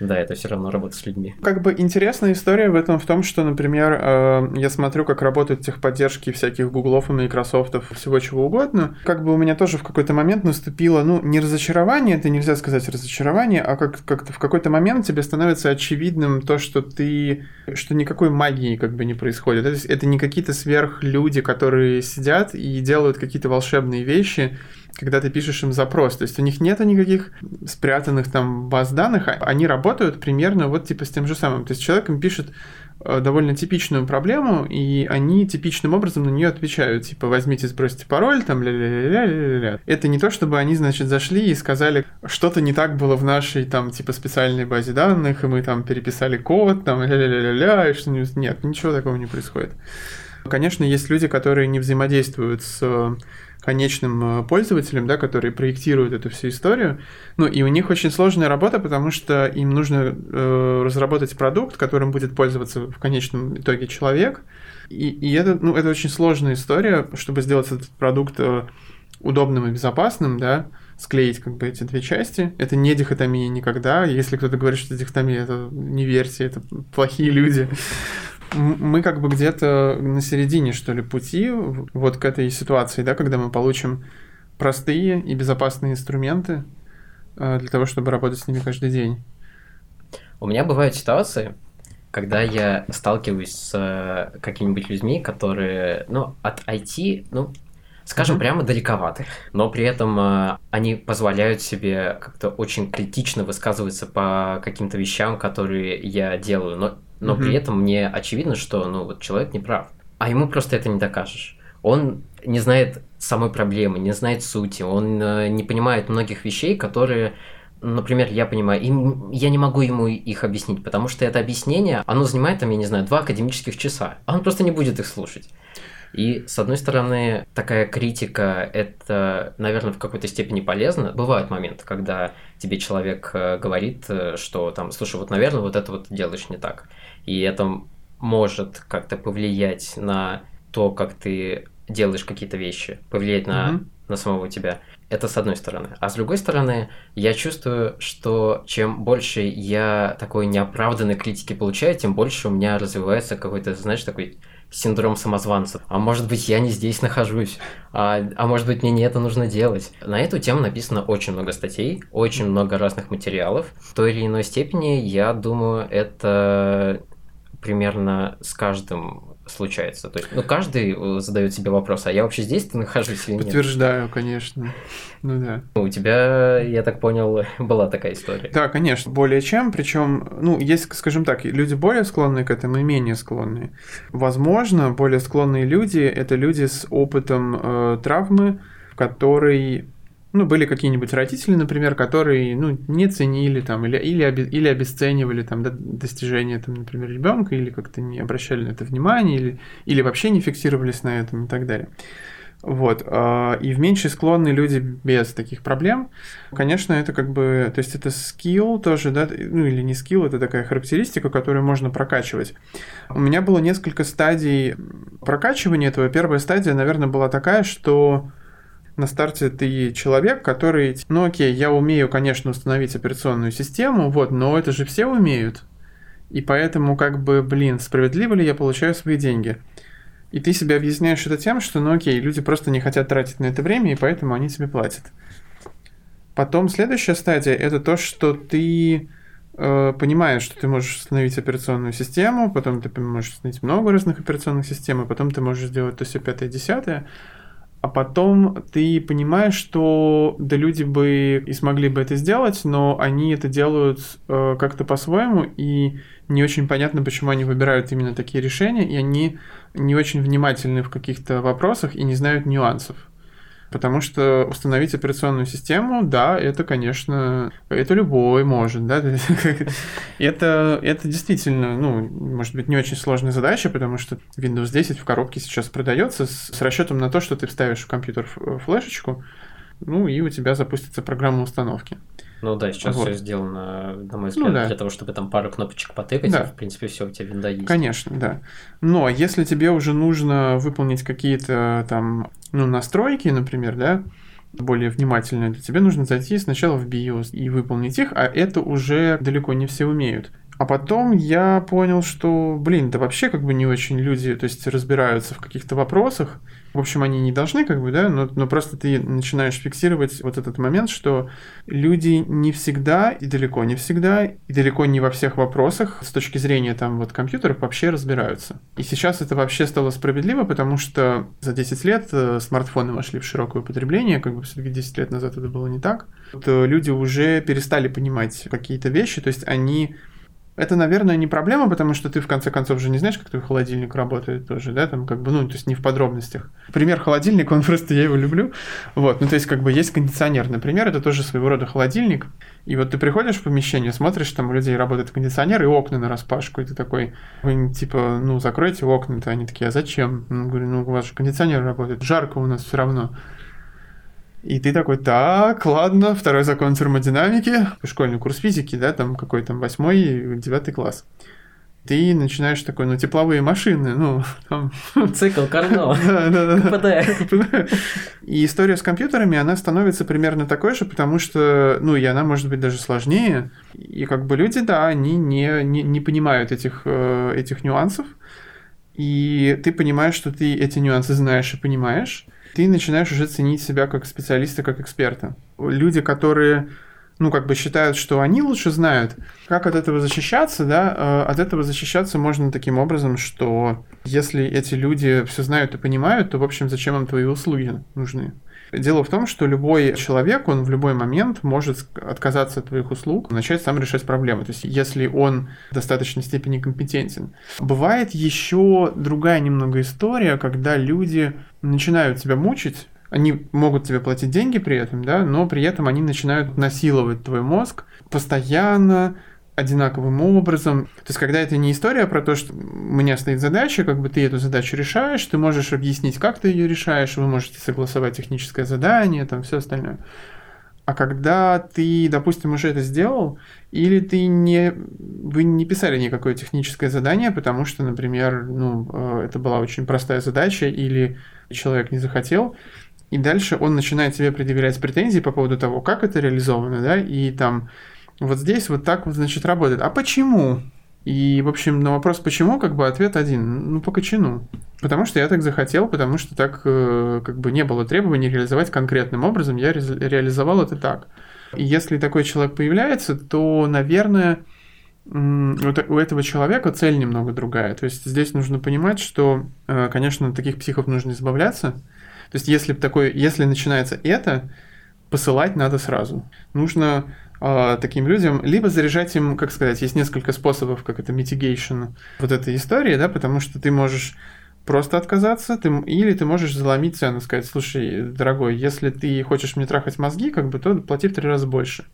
да, это все равно работа с людьми. Как бы интересная история в этом в том, что, например, э, я смотрю, как работают техподдержки всяких гуглов и майкрософтов, всего чего угодно. Как бы у меня тоже в какой-то момент наступило, ну, не разочарование, это нельзя сказать разочарование, а как- как-то в какой-то момент тебе становится очевидным то, что ты, что никакой магии как бы не происходит. Это, это не какие-то сверхлюди, которые сидят и делают какие-то волшебные вещи, когда ты пишешь им запрос. То есть у них нет никаких спрятанных там баз данных, а они работают примерно вот типа с тем же самым. То есть человек им пишет э, довольно типичную проблему, и они типичным образом на нее отвечают. Типа, возьмите, сбросьте пароль, там, ля-ля-ля-ля-ля. Это не то, чтобы они, значит, зашли и сказали, что-то не так было в нашей, там, типа, специальной базе данных, и мы там переписали код, там, ля-ля-ля-ля-ля, и что-нибудь. Нет, ничего такого не происходит. Конечно, есть люди, которые не взаимодействуют с конечным э, пользователям, да, которые проектируют эту всю историю. Ну, и у них очень сложная работа, потому что им нужно э, разработать продукт, которым будет пользоваться в конечном итоге человек. И, и это, ну, это очень сложная история, чтобы сделать этот продукт э, удобным и безопасным, да, склеить как бы эти две части. Это не дихотомия никогда. Если кто-то говорит, что дихотомия, это не верьте, это плохие люди мы как бы где-то на середине, что ли, пути вот к этой ситуации, да, когда мы получим простые и безопасные инструменты э, для того, чтобы работать с ними каждый день. У меня бывают ситуации, когда я сталкиваюсь с э, какими-нибудь людьми, которые, ну, от IT, ну, скажем, mm-hmm. прямо далековаты, но при этом э, они позволяют себе как-то очень критично высказываться по каким-то вещам, которые я делаю, но но mm-hmm. при этом мне очевидно, что ну вот человек не прав. А ему просто это не докажешь. он не знает самой проблемы, не знает сути, он э, не понимает многих вещей, которые например, я понимаю, им, я не могу ему их объяснить, потому что это объяснение, оно занимает там, я не знаю, два академических часа, а он просто не будет их слушать. И, с одной стороны, такая критика, это, наверное, в какой-то степени полезно. Бывают моменты, когда тебе человек э, говорит, э, что там, слушай, вот, наверное, вот это вот делаешь не так. И это может как-то повлиять на то, как ты делаешь какие-то вещи, повлиять на, mm-hmm. на самого тебя. Это с одной стороны. А с другой стороны, я чувствую, что чем больше я такой неоправданной критики получаю, тем больше у меня развивается какой-то, знаешь, такой синдром самозванца. А может быть, я не здесь нахожусь, а, а может быть, мне не это нужно делать. На эту тему написано очень много статей, очень много разных материалов. В той или иной степени, я думаю, это примерно с каждым случается. То есть, ну, каждый э, задает себе вопрос, а я вообще здесь нахожусь или нет? Подтверждаю, конечно. Ну да. У тебя, я так понял, была такая история. Да, конечно, более чем. Причем, ну, есть, скажем так, люди более склонные к этому и менее склонные. Возможно, более склонные люди это люди с опытом э, травмы, который ну, были какие-нибудь родители, например, которые, ну, не ценили там или, или, или обесценивали там достижения, там, например, ребенка, или как-то не обращали на это внимание, или, или вообще не фиксировались на этом и так далее. Вот. А, и в меньшей склонны люди без таких проблем. Конечно, это как бы, то есть это скилл тоже, да, ну или не скилл, это такая характеристика, которую можно прокачивать. У меня было несколько стадий прокачивания этого. Первая стадия, наверное, была такая, что на старте ты человек, который, ну окей, я умею, конечно, установить операционную систему, вот, но это же все умеют. И поэтому, как бы, блин, справедливо ли я получаю свои деньги? И ты себе объясняешь это тем, что, ну окей, люди просто не хотят тратить на это время, и поэтому они тебе платят. Потом следующая стадия это то, что ты э, понимаешь, что ты можешь установить операционную систему, потом ты можешь установить много разных операционных систем, и потом ты можешь сделать то все пятое, десятое а потом ты понимаешь, что да люди бы и смогли бы это сделать, но они это делают э, как-то по-своему, и не очень понятно, почему они выбирают именно такие решения, и они не очень внимательны в каких-то вопросах и не знают нюансов. Потому что установить операционную систему, да, это, конечно, это любой может, да. это, это действительно, ну, может быть, не очень сложная задача, потому что Windows 10 в коробке сейчас продается с, с расчетом на то, что ты вставишь в компьютер флешечку, ну, и у тебя запустится программа установки. Ну да, сейчас вот. все сделано, на мой взгляд, ну, да. для того, чтобы там пару кнопочек потыкать, да. и, в принципе, все у тебя винда есть. Конечно, да. Но если тебе уже нужно выполнить какие-то там, ну, настройки, например, да, более внимательные, то тебе нужно зайти сначала в BIOS и выполнить их, а это уже далеко не все умеют. А потом я понял, что, блин, да вообще как бы не очень люди, то есть разбираются в каких-то вопросах, в общем, они не должны, как бы, да, но, но просто ты начинаешь фиксировать вот этот момент, что люди не всегда и далеко не всегда, и далеко не во всех вопросах с точки зрения там вот компьютеров вообще разбираются. И сейчас это вообще стало справедливо, потому что за 10 лет э, смартфоны вошли в широкое употребление, как бы все-таки 10 лет назад это было не так. Вот э, люди уже перестали понимать какие-то вещи, то есть они это, наверное, не проблема, потому что ты, в конце концов, же не знаешь, как твой холодильник работает тоже, да, там как бы, ну, то есть не в подробностях. Пример холодильника, он просто, я его люблю. Вот, ну, то есть как бы есть кондиционер, например, это тоже своего рода холодильник. И вот ты приходишь в помещение, смотришь, там у людей работает кондиционер и окна на распашку, и ты такой, вы типа, ну, закройте окна-то, они такие, а зачем? Ну, говорю, ну, у вас же кондиционер работает, жарко у нас все равно. И ты такой, так, ладно, второй закон термодинамики, школьный курс физики, да, там какой там восьмой, девятый класс. Ты начинаешь такой, ну, тепловые машины, ну, там... Цикл Карно. Да, да, да. КПД. И история с компьютерами, она становится примерно такой же, потому что, ну, и она может быть даже сложнее. И как бы люди, да, они не, не, не понимают этих, э, этих нюансов. И ты понимаешь, что ты эти нюансы знаешь и понимаешь ты начинаешь уже ценить себя как специалиста, как эксперта. Люди, которые ну, как бы считают, что они лучше знают, как от этого защищаться, да, э, от этого защищаться можно таким образом, что если эти люди все знают и понимают, то, в общем, зачем им твои услуги нужны? Дело в том, что любой человек, он в любой момент может отказаться от твоих услуг, начать сам решать проблемы. То есть, если он в достаточной степени компетентен. Бывает еще другая немного история, когда люди начинают тебя мучить, они могут тебе платить деньги при этом, да, но при этом они начинают насиловать твой мозг постоянно, одинаковым образом. То есть, когда это не история про то, что у меня стоит задача, как бы ты эту задачу решаешь, ты можешь объяснить, как ты ее решаешь, вы можете согласовать техническое задание, там все остальное. А когда ты, допустим, уже это сделал, или ты не, вы не писали никакое техническое задание, потому что, например, ну, э, это была очень простая задача, или человек не захотел, и дальше он начинает тебе предъявлять претензии по поводу того, как это реализовано, да, и там вот здесь вот так вот, значит, работает. А почему? И, в общем, на вопрос «почему?» как бы ответ один. Ну, по кочану. Потому что я так захотел, потому что так э, как бы не было требований реализовать конкретным образом, я ре- реализовал это так. И если такой человек появляется, то, наверное, у этого человека цель немного другая. То есть здесь нужно понимать, что, э, конечно, таких психов нужно избавляться. То есть если такой, если начинается это, посылать надо сразу. Нужно э, таким людям, либо заряжать им, как сказать, есть несколько способов, как это mitigation вот этой истории, да, потому что ты можешь просто отказаться, ты, или ты можешь заломить цену, сказать, слушай, дорогой, если ты хочешь мне трахать мозги, как бы, то плати в три раза больше.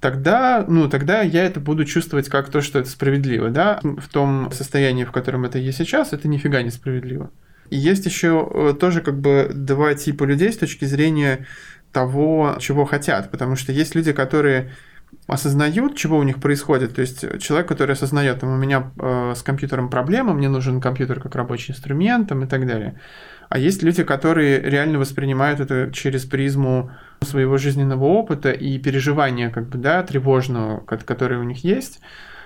Тогда, ну, тогда я это буду чувствовать как то, что это справедливо, да, в том состоянии, в котором это есть сейчас, это нифига не справедливо. И есть еще э, тоже как бы два типа людей с точки зрения того, чего хотят. Потому что есть люди, которые осознают, чего у них происходит. То есть человек, который осознает, там, у меня э, с компьютером проблема, мне нужен компьютер как рабочий инструмент там, и так далее. А есть люди, которые реально воспринимают это через призму своего жизненного опыта и переживания, как бы, да, тревожного, которое у них есть.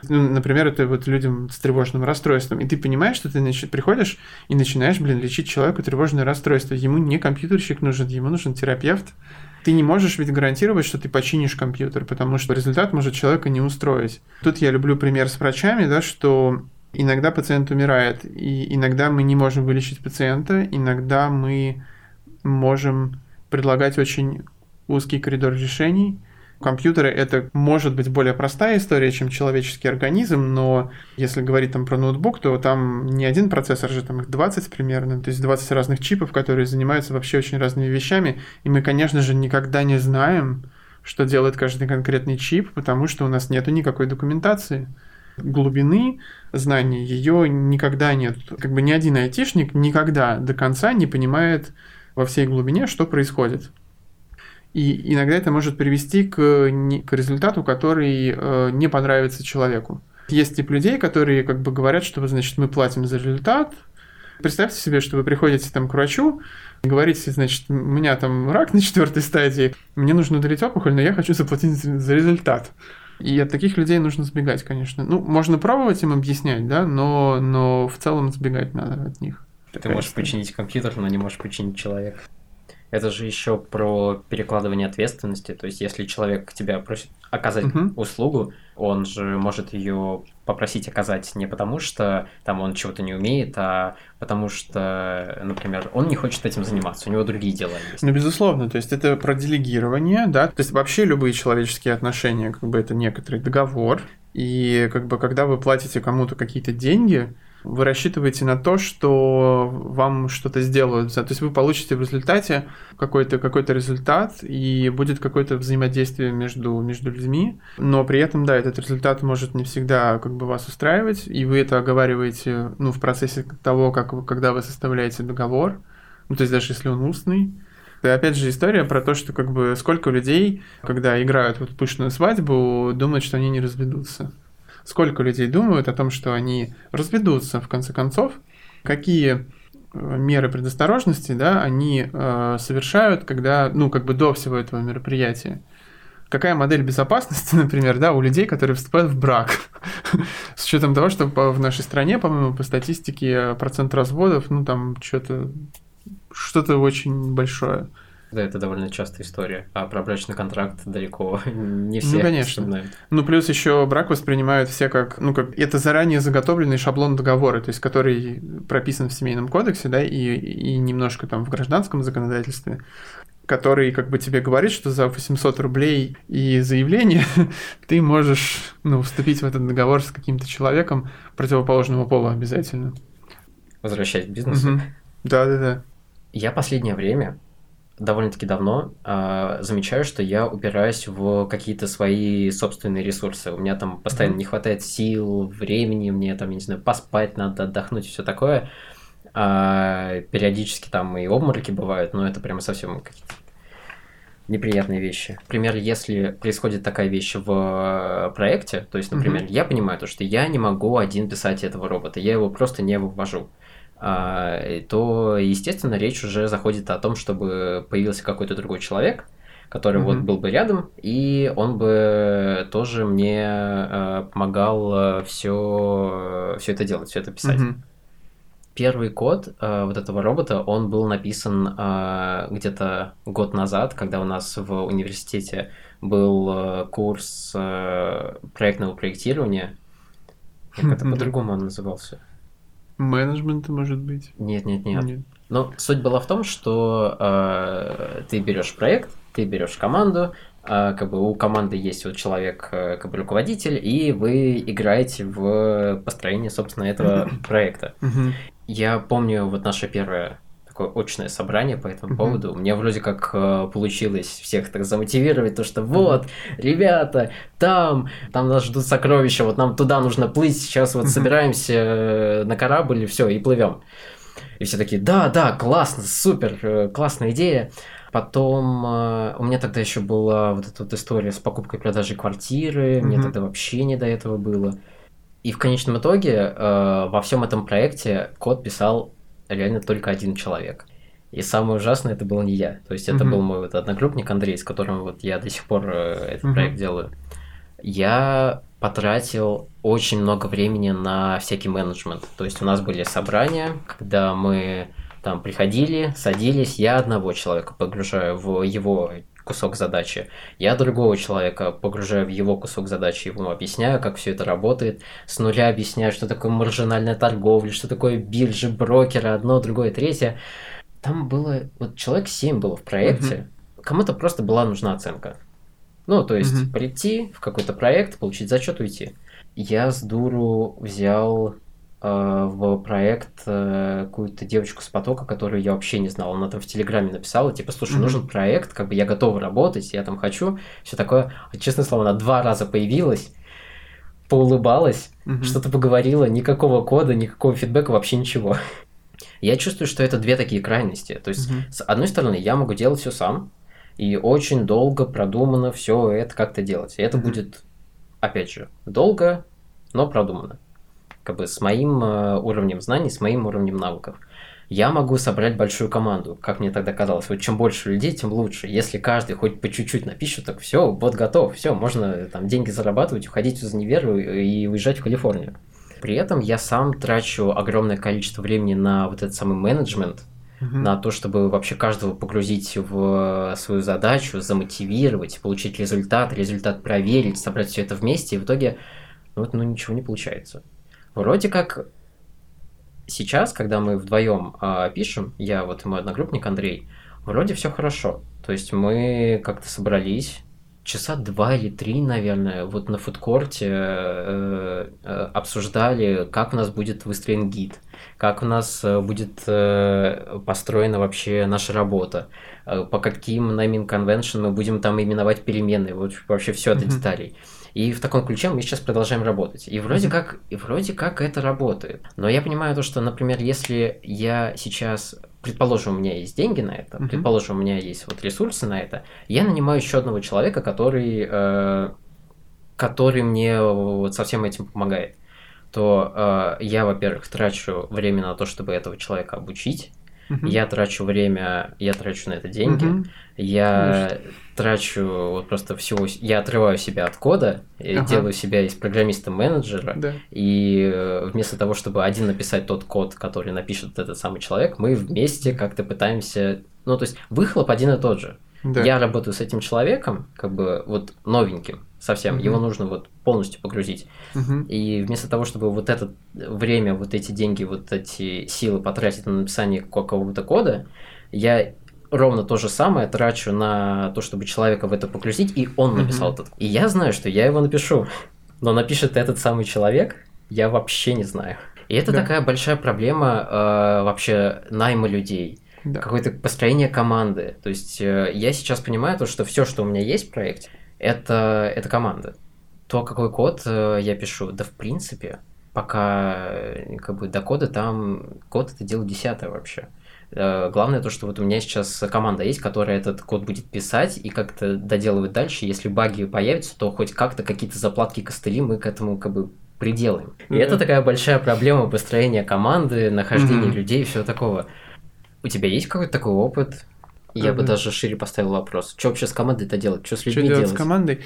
Ну, например, это вот людям с тревожным расстройством. И ты понимаешь, что ты значит, приходишь и начинаешь, блин, лечить человеку тревожное расстройство. Ему не компьютерщик нужен, ему нужен терапевт. Ты не можешь ведь гарантировать, что ты починишь компьютер, потому что результат может человека не устроить. Тут я люблю пример с врачами, да, что иногда пациент умирает, и иногда мы не можем вылечить пациента, иногда мы можем предлагать очень узкий коридор решений – Компьютеры — это может быть более простая история, чем человеческий организм, но если говорить там про ноутбук, то там не один процессор же, там их 20 примерно, то есть 20 разных чипов, которые занимаются вообще очень разными вещами, и мы, конечно же, никогда не знаем, что делает каждый конкретный чип, потому что у нас нету никакой документации. Глубины знаний ее никогда нет. Как бы ни один айтишник никогда до конца не понимает во всей глубине, что происходит. И иногда это может привести к, к результату, который э, не понравится человеку. Есть тип людей, которые как бы говорят, что, значит, мы платим за результат. Представьте себе, что вы приходите там к врачу, говорите, значит, у меня там рак на четвертой стадии, мне нужно удалить опухоль, но я хочу заплатить за результат. И от таких людей нужно сбегать, конечно. Ну, можно пробовать им объяснять, да, но, но в целом сбегать надо от них. Ты можешь история. починить компьютер, но не можешь починить человека. Это же еще про перекладывание ответственности. То есть, если человек тебя просит оказать угу. услугу, он же может ее попросить оказать не потому, что там он чего-то не умеет, а потому что, например, он не хочет этим заниматься, у него другие дела есть. Ну, безусловно, то есть это про делегирование, да, то есть вообще любые человеческие отношения, как бы это некоторый договор, и как бы когда вы платите кому-то какие-то деньги, вы рассчитываете на то, что вам что-то сделают. То есть вы получите в результате какой-то какой результат, и будет какое-то взаимодействие между, между людьми, но при этом, да, этот результат может не всегда как бы вас устраивать, и вы это оговариваете ну, в процессе того, как, когда вы составляете договор, ну, то есть даже если он устный, и опять же история про то, что как бы сколько людей, когда играют вот пышную свадьбу, думают, что они не разведутся. Сколько людей думают о том, что они разведутся в конце концов, какие э, меры предосторожности, да, они э, совершают, когда, ну, как бы до всего этого мероприятия. Какая модель безопасности, например, да, у людей, которые вступают в брак? С учетом того, что в нашей стране, по-моему, по статистике процент разводов, ну, там, что-то что-то очень большое. Да, это довольно частая история. А про брачный контракт далеко не все. Ну, конечно. Знают. Ну, плюс еще брак воспринимают все как, ну, как это заранее заготовленный шаблон договора, то есть который прописан в семейном кодексе, да, и, и немножко там в гражданском законодательстве который как бы тебе говорит, что за 800 рублей и заявление ты можешь ну, вступить в этот договор с каким-то человеком противоположного пола обязательно. Возвращаясь к бизнесу. Да-да-да. Я последнее время довольно-таки давно э, замечаю, что я упираюсь в какие-то свои собственные ресурсы. У меня там постоянно mm-hmm. не хватает сил, времени, мне там, я не знаю, поспать надо, отдохнуть, все такое. А, периодически там и обмороки бывают, но это прямо совсем какие-то неприятные вещи. Например, если происходит такая вещь в проекте, то есть, например, mm-hmm. я понимаю то, что я не могу один писать этого робота, я его просто не вывожу. То, естественно, речь уже заходит о том, чтобы появился какой-то другой человек, который mm-hmm. вот был бы рядом, и он бы тоже мне э, помогал все, все это делать, все это писать. Mm-hmm. Первый код э, вот этого робота, он был написан э, где-то год назад, когда у нас в университете был э, курс э, проектного проектирования. Как-то по-другому он назывался. Менеджмент, может быть? Нет, нет, нет. нет. Но суть была в том, что э, ты берешь проект, ты берешь команду, э, как бы у команды есть вот человек, э, как бы руководитель, и вы играете в построение, собственно, этого проекта. Я помню вот наше первое такое очное собрание по этому mm-hmm. поводу. Мне вроде как э, получилось всех так замотивировать, то что вот, ребята, там, там нас ждут сокровища, вот нам туда нужно плыть, сейчас вот mm-hmm. собираемся э, на корабль и все, и плывем. И все такие, да, да, классно, супер, э, классная идея. Потом э, у меня тогда еще была вот эта вот история с покупкой и продажей квартиры, mm-hmm. мне тогда вообще не до этого было. И в конечном итоге э, во всем этом проекте код писал реально только один человек. И самое ужасное это был не я. То есть это mm-hmm. был мой вот одногруппник Андрей, с которым вот я до сих пор э, этот mm-hmm. проект делаю. Я потратил очень много времени на всякий менеджмент. То есть у нас были собрания, когда мы там приходили, садились, я одного человека погружаю в его кусок задачи. Я другого человека погружаю в его кусок задачи, ему объясняю, как все это работает, с нуля объясняю, что такое маржинальная торговля, что такое биржи, брокеры, одно, другое, третье. Там было, вот человек 7 было в проекте, угу. кому-то просто была нужна оценка. Ну, то есть угу. прийти в какой-то проект, получить зачет, уйти. Я с дуру взял в проект э, какую-то девочку с потока, которую я вообще не знал. Она там в Телеграме написала, типа, слушай, mm-hmm. нужен проект, как бы я готова работать, я там хочу, все такое. А, честное слово, она два раза появилась, поулыбалась, mm-hmm. что-то поговорила, никакого кода, никакого фидбэка, вообще ничего. Я чувствую, что это две такие крайности. То есть, mm-hmm. с одной стороны, я могу делать все сам, и очень долго продумано все это как-то делать. И это mm-hmm. будет, опять же, долго, но продумано как бы с моим э, уровнем знаний, с моим уровнем навыков. Я могу собрать большую команду, как мне тогда казалось. Вот чем больше людей, тем лучше. Если каждый хоть по чуть-чуть напишет, так все, бот готов, все, можно там деньги зарабатывать, уходить из универа и уезжать в Калифорнию. При этом я сам трачу огромное количество времени на вот этот самый менеджмент, uh-huh. на то, чтобы вообще каждого погрузить в свою задачу, замотивировать, получить результат, результат проверить, собрать все это вместе, и в итоге ну, вот, ну, ничего не получается. Вроде как сейчас, когда мы вдвоем э, пишем, я вот и мой одногруппник Андрей, вроде все хорошо. То есть мы как-то собрались, часа два или три, наверное, вот на фудкорте э, э, обсуждали, как у нас будет выстроен гид, как у нас э, будет э, построена вообще наша работа, э, по каким naming convention мы будем там именовать переменные, вот вообще все это mm-hmm. деталей. И в таком ключе мы сейчас продолжаем работать. И вроде как, и вроде как это работает. Но я понимаю то, что, например, если я сейчас предположим, у меня есть деньги на это, uh-huh. предположим, у меня есть вот ресурсы на это, я нанимаю еще одного человека, который, э, который мне вот со всем этим помогает, то э, я, во-первых, трачу время на то, чтобы этого человека обучить, uh-huh. я трачу время, я трачу на это деньги, uh-huh. я Конечно. трачу вот просто всего, я отрываю себя от кода, ага. делаю себя из программиста-менеджера, да. и э, вместо того, чтобы один написать тот код, который напишет этот самый человек, мы вместе как-то пытаемся, ну то есть выхлоп один и тот же. Да. Я работаю с этим человеком, как бы вот новеньким совсем, угу. его нужно вот полностью погрузить. Угу. И вместо того, чтобы вот это время, вот эти деньги, вот эти силы потратить на написание какого-то кода, я ровно то же самое трачу на то, чтобы человека в это погрузить, и он написал mm-hmm. этот. И я знаю, что я его напишу. Но напишет этот самый человек, я вообще не знаю. И это да. такая большая проблема э, вообще найма людей. Да. Какое-то построение команды. То есть э, я сейчас понимаю то, что все, что у меня есть в проекте, это, это команда. То, какой код э, я пишу, да в принципе, пока э, как бы до кода там код это дело десятое вообще. Главное то, что вот у меня сейчас команда есть, которая этот код будет писать и как-то доделывать дальше. Если баги появятся, то хоть как-то какие-то заплатки костыли мы к этому как бы приделаем. И mm-hmm. это такая большая проблема построения команды, нахождения mm-hmm. людей и всего такого. У тебя есть какой-то такой опыт? Я mm-hmm. бы даже шире поставил вопрос. Что вообще с командой-то делать? Что с людьми Что делать? делать с командой?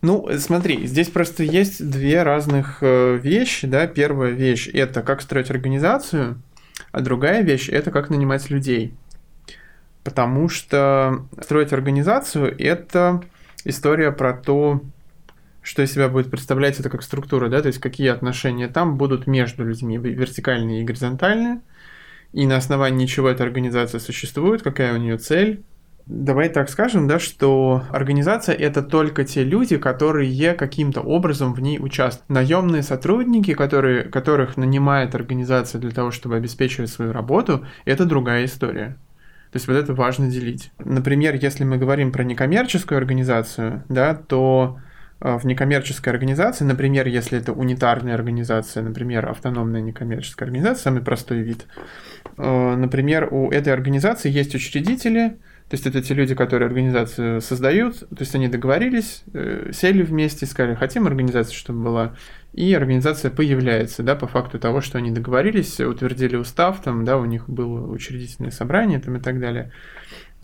Ну, смотри, здесь просто есть две разных э, вещи, да. Первая вещь – это как строить организацию, а другая вещь – это как нанимать людей. Потому что строить организацию – это история про то, что из себя будет представлять это как структура, да, то есть какие отношения там будут между людьми, вертикальные и горизонтальные, и на основании чего эта организация существует, какая у нее цель. Давай так скажем, да, что организация это только те люди, которые каким-то образом в ней участвуют. Наемные сотрудники, которые, которых нанимает организация для того, чтобы обеспечивать свою работу, это другая история. То есть вот это важно делить. Например, если мы говорим про некоммерческую организацию, да, то в некоммерческой организации, например, если это унитарная организация, например, автономная некоммерческая организация, самый простой вид, э, например, у этой организации есть учредители, то есть это те люди, которые организацию создают, то есть они договорились, э, сели вместе, сказали, хотим организацию, чтобы была, и организация появляется, да, по факту того, что они договорились, утвердили устав, там, да, у них было учредительное собрание там и так далее.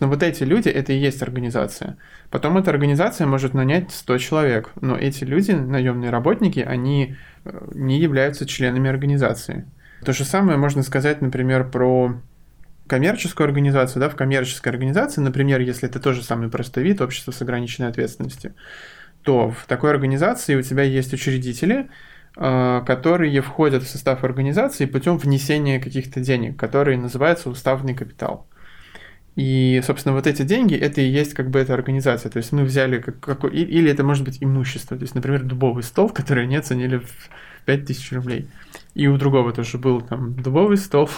Но вот эти люди, это и есть организация. Потом эта организация может нанять 100 человек, но эти люди, наемные работники, они э, не являются членами организации. То же самое можно сказать, например, про коммерческую организацию. Да? В коммерческой организации, например, если это тоже самый простой вид общества с ограниченной ответственностью, то в такой организации у тебя есть учредители, э, которые входят в состав организации путем внесения каких-то денег, которые называются уставный капитал. И, собственно, вот эти деньги, это и есть как бы эта организация. То есть мы взяли, как, как, или это может быть имущество. То есть, например, дубовый стол, который они оценили в 5000 рублей. И у другого тоже был там дубовый стол,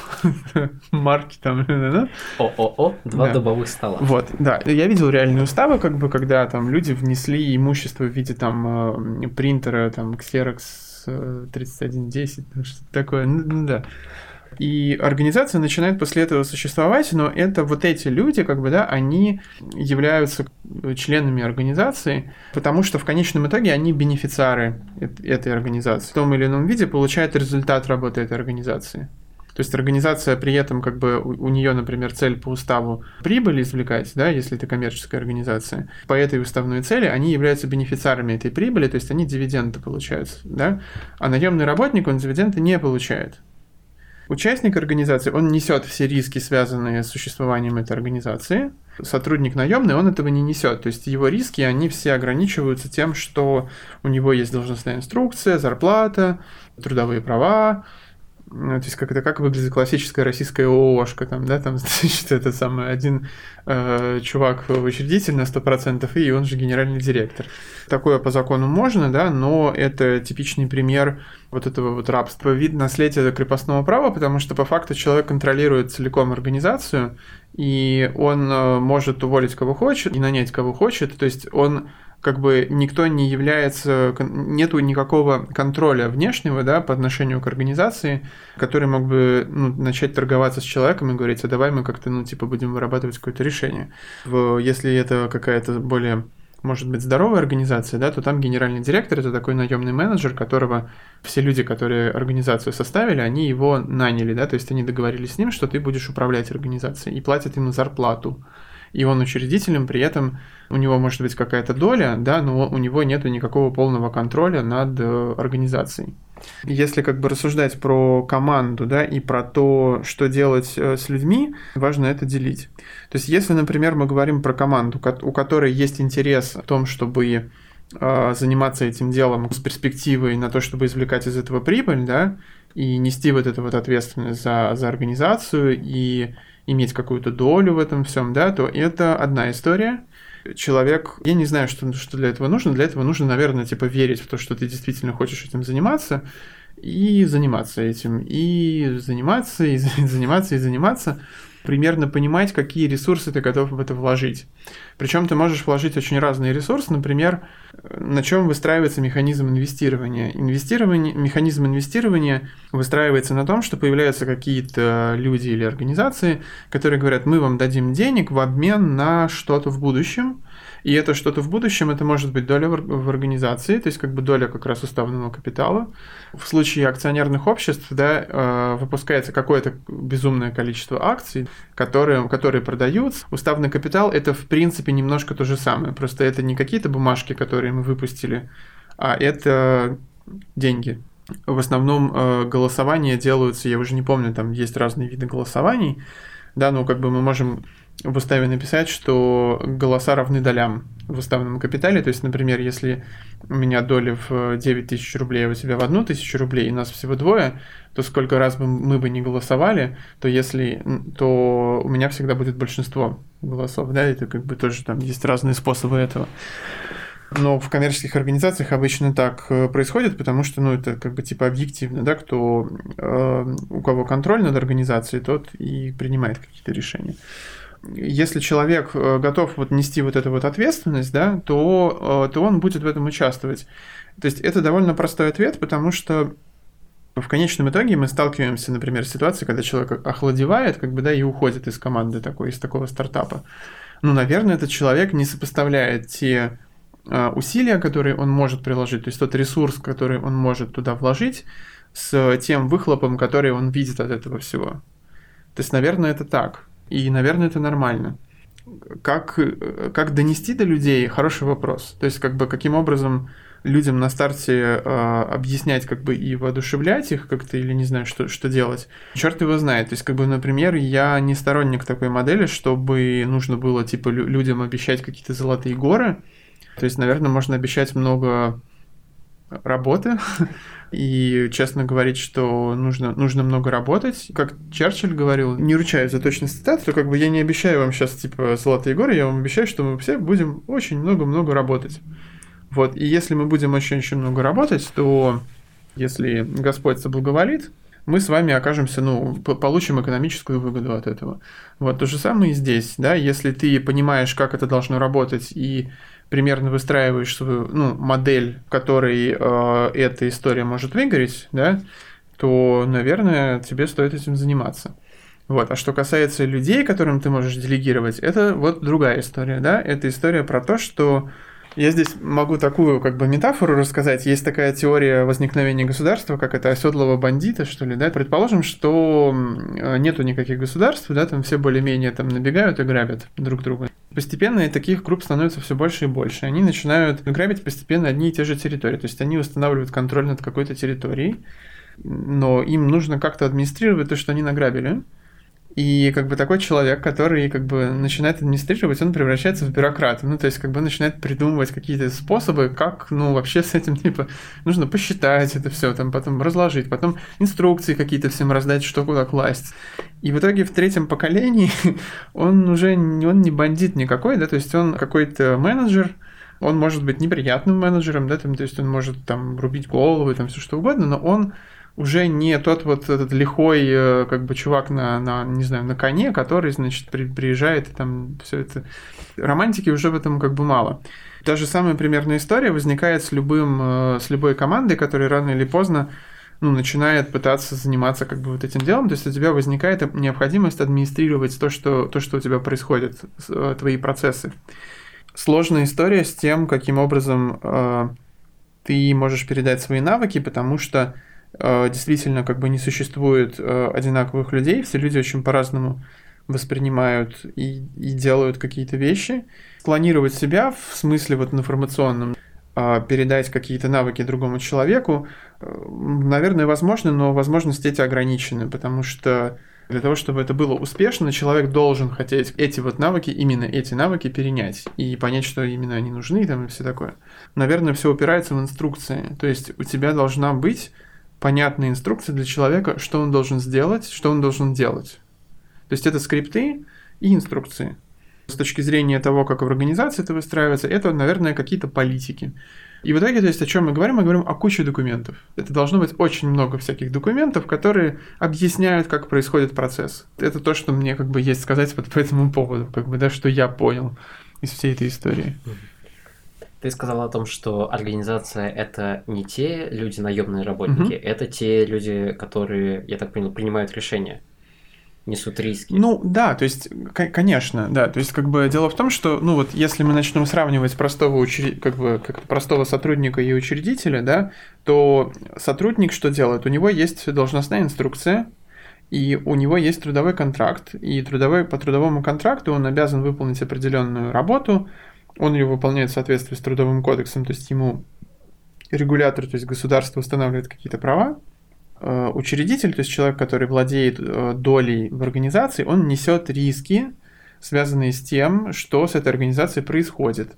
марки там. ООО, два да. дубовых стола. Вот, да. Я видел реальные уставы, как бы, когда там люди внесли имущество в виде там э, принтера, там, Xerox 3110, э, что-то такое. Ну, ну да. И организация начинает после этого существовать, но это вот эти люди, как бы, да, они являются членами организации, потому что в конечном итоге они бенефициары этой организации. В том или ином виде получают результат работы этой организации. То есть организация при этом, как бы у, нее, например, цель по уставу прибыль извлекать, да, если это коммерческая организация, по этой уставной цели они являются бенефициарами этой прибыли, то есть они дивиденды получают, да, а наемный работник, он дивиденды не получает. Участник организации, он несет все риски, связанные с существованием этой организации. Сотрудник наемный, он этого не несет. То есть его риски, они все ограничиваются тем, что у него есть должностная инструкция, зарплата, трудовые права, то есть как это как выглядит классическая российская ООшка, там, да, там, значит, это самый один э, чувак учредитель на 100%, и он же генеральный директор. Такое по закону можно, да, но это типичный пример вот этого вот рабства. Вид наследия крепостного права, потому что по факту человек контролирует целиком организацию, и он э, может уволить кого хочет и нанять кого хочет, то есть он как бы никто не является, нету никакого контроля внешнего, да, по отношению к организации, который мог бы ну, начать торговаться с человеком и говорить, а давай мы как-то, ну, типа, будем вырабатывать какое-то решение. Если это какая-то более может быть здоровая организация, да, то там генеральный директор это такой наемный менеджер, которого все люди, которые организацию составили, они его наняли, да, то есть они договорились с ним, что ты будешь управлять организацией и платят ему зарплату и он учредителем, при этом у него может быть какая-то доля, да, но у него нет никакого полного контроля над э, организацией. Если как бы рассуждать про команду, да, и про то, что делать э, с людьми, важно это делить. То есть, если, например, мы говорим про команду, у которой есть интерес в том, чтобы э, заниматься этим делом с перспективой на то, чтобы извлекать из этого прибыль, да, и нести вот эту вот ответственность за, за организацию и иметь какую-то долю в этом всем, да, то это одна история. Человек, я не знаю, что, что для этого нужно. Для этого нужно, наверное, типа верить в то, что ты действительно хочешь этим заниматься, и заниматься этим, и заниматься, и заниматься, и заниматься примерно понимать, какие ресурсы ты готов в это вложить. Причем ты можешь вложить очень разные ресурсы, например, на чем выстраивается механизм инвестирования. Инвестирование, механизм инвестирования выстраивается на том, что появляются какие-то люди или организации, которые говорят, мы вам дадим денег в обмен на что-то в будущем, и это что-то в будущем, это может быть доля в организации, то есть как бы доля как раз уставного капитала. В случае акционерных обществ, да, э, выпускается какое-то безумное количество акций, которые, которые продаются. Уставный капитал – это, в принципе, немножко то же самое, просто это не какие-то бумажки, которые мы выпустили, а это деньги. В основном э, голосования делаются, я уже не помню, там есть разные виды голосований, да, ну как бы мы можем в уставе написать, что голоса равны долям в уставном капитале. То есть, например, если у меня доля в 9 тысяч рублей, а у тебя в 1 тысячу рублей, и нас всего двое, то сколько раз бы мы бы не голосовали, то если, то у меня всегда будет большинство голосов, да, это как бы тоже там есть разные способы этого. Но в коммерческих организациях обычно так э, происходит, потому что, ну, это как бы типа объективно, да, кто, э, у кого контроль над организацией, тот и принимает какие-то решения если человек э, готов вот нести вот эту вот ответственность, да, то, э, то он будет в этом участвовать. То есть это довольно простой ответ, потому что в конечном итоге мы сталкиваемся, например, с ситуацией, когда человек охладевает, как бы, да, и уходит из команды такой, из такого стартапа. Ну, наверное, этот человек не сопоставляет те э, усилия, которые он может приложить, то есть тот ресурс, который он может туда вложить, с тем выхлопом, который он видит от этого всего. То есть, наверное, это так. И, наверное, это нормально. Как, как донести до людей? Хороший вопрос. То есть, как бы, каким образом людям на старте э, объяснять, как бы, и воодушевлять их как-то, или не знаю, что, что делать. Черт его знает. То есть, как бы, например, я не сторонник такой модели, чтобы нужно было, типа, людям обещать какие-то золотые горы. То есть, наверное, можно обещать много работы, и честно говорить, что нужно, нужно много работать. Как Черчилль говорил, не ручаюсь за точность цитат, то как бы я не обещаю вам сейчас типа золотые горы, я вам обещаю, что мы все будем очень много-много работать. Вот, и если мы будем очень-очень много работать, то если Господь соблаговолит, мы с вами окажемся, ну, получим экономическую выгоду от этого. Вот то же самое и здесь, да, если ты понимаешь, как это должно работать, и примерно выстраиваешь свою ну, модель, в которой э, эта история может выгореть, да, то, наверное, тебе стоит этим заниматься. Вот. А что касается людей, которым ты можешь делегировать, это вот другая история, да, это история про то, что я здесь могу такую как бы метафору рассказать. Есть такая теория возникновения государства, как это оседлого бандита, что ли, да? Предположим, что нету никаких государств, да, там все более-менее там набегают и грабят друг друга. Постепенно таких групп становится все больше и больше. Они начинают грабить постепенно одни и те же территории. То есть они устанавливают контроль над какой-то территорией, но им нужно как-то администрировать то, что они награбили. И как бы такой человек, который как бы начинает администрировать, он превращается в бюрократа. Ну, то есть как бы начинает придумывать какие-то способы, как, ну, вообще с этим, типа, нужно посчитать это все, там, потом разложить, потом инструкции какие-то всем раздать, что куда класть. И в итоге в третьем поколении он уже он не бандит никакой, да, то есть он какой-то менеджер, он может быть неприятным менеджером, да, там, то есть он может там рубить голову, там все что угодно, но он уже не тот вот этот лихой, э, как бы, чувак на, на не знаю, на коне, который, значит, при, приезжает и там все это... Романтики уже в этом как бы мало. Та же самая примерная история возникает с любым, э, с любой командой, которая рано или поздно ну, начинает пытаться заниматься как бы вот этим делом, то есть у тебя возникает необходимость администрировать то, что, то, что у тебя происходит, э, твои процессы. Сложная история с тем, каким образом э, ты можешь передать свои навыки, потому что действительно как бы не существует э, одинаковых людей, все люди очень по-разному воспринимают и, и делают какие-то вещи. Планировать себя в смысле вот информационном, э, передать какие-то навыки другому человеку, наверное, возможно, но возможности эти ограничены, потому что Для того, чтобы это было успешно, человек должен хотеть эти вот навыки, именно эти навыки перенять и понять, что именно они нужны там и все такое. Наверное, все упирается в инструкции. То есть у тебя должна быть понятная инструкция для человека, что он должен сделать, что он должен делать. То есть это скрипты и инструкции. С точки зрения того, как в организации это выстраивается, это, наверное, какие-то политики. И в итоге, то есть, о чем мы говорим? Мы говорим о куче документов. Это должно быть очень много всяких документов, которые объясняют, как происходит процесс. Это то, что мне как бы есть сказать вот по этому поводу, как бы, да, что я понял из всей этой истории. Ты сказал о том, что организация это не те люди, наемные работники, угу. это те люди, которые, я так понял, принимают решения несут риски. Ну да, то есть, конечно, да. То есть, как бы дело в том, что, ну вот, если мы начнем сравнивать простого учред... как бы как простого сотрудника и учредителя, да, то сотрудник что делает? У него есть должностная инструкция, и у него есть трудовой контракт, и трудовой, по трудовому контракту он обязан выполнить определенную работу, он ее выполняет в соответствии с трудовым кодексом, то есть ему регулятор, то есть государство устанавливает какие-то права, Э, учредитель, то есть человек, который владеет э, долей в организации, он несет риски, связанные с тем, что с этой организацией происходит.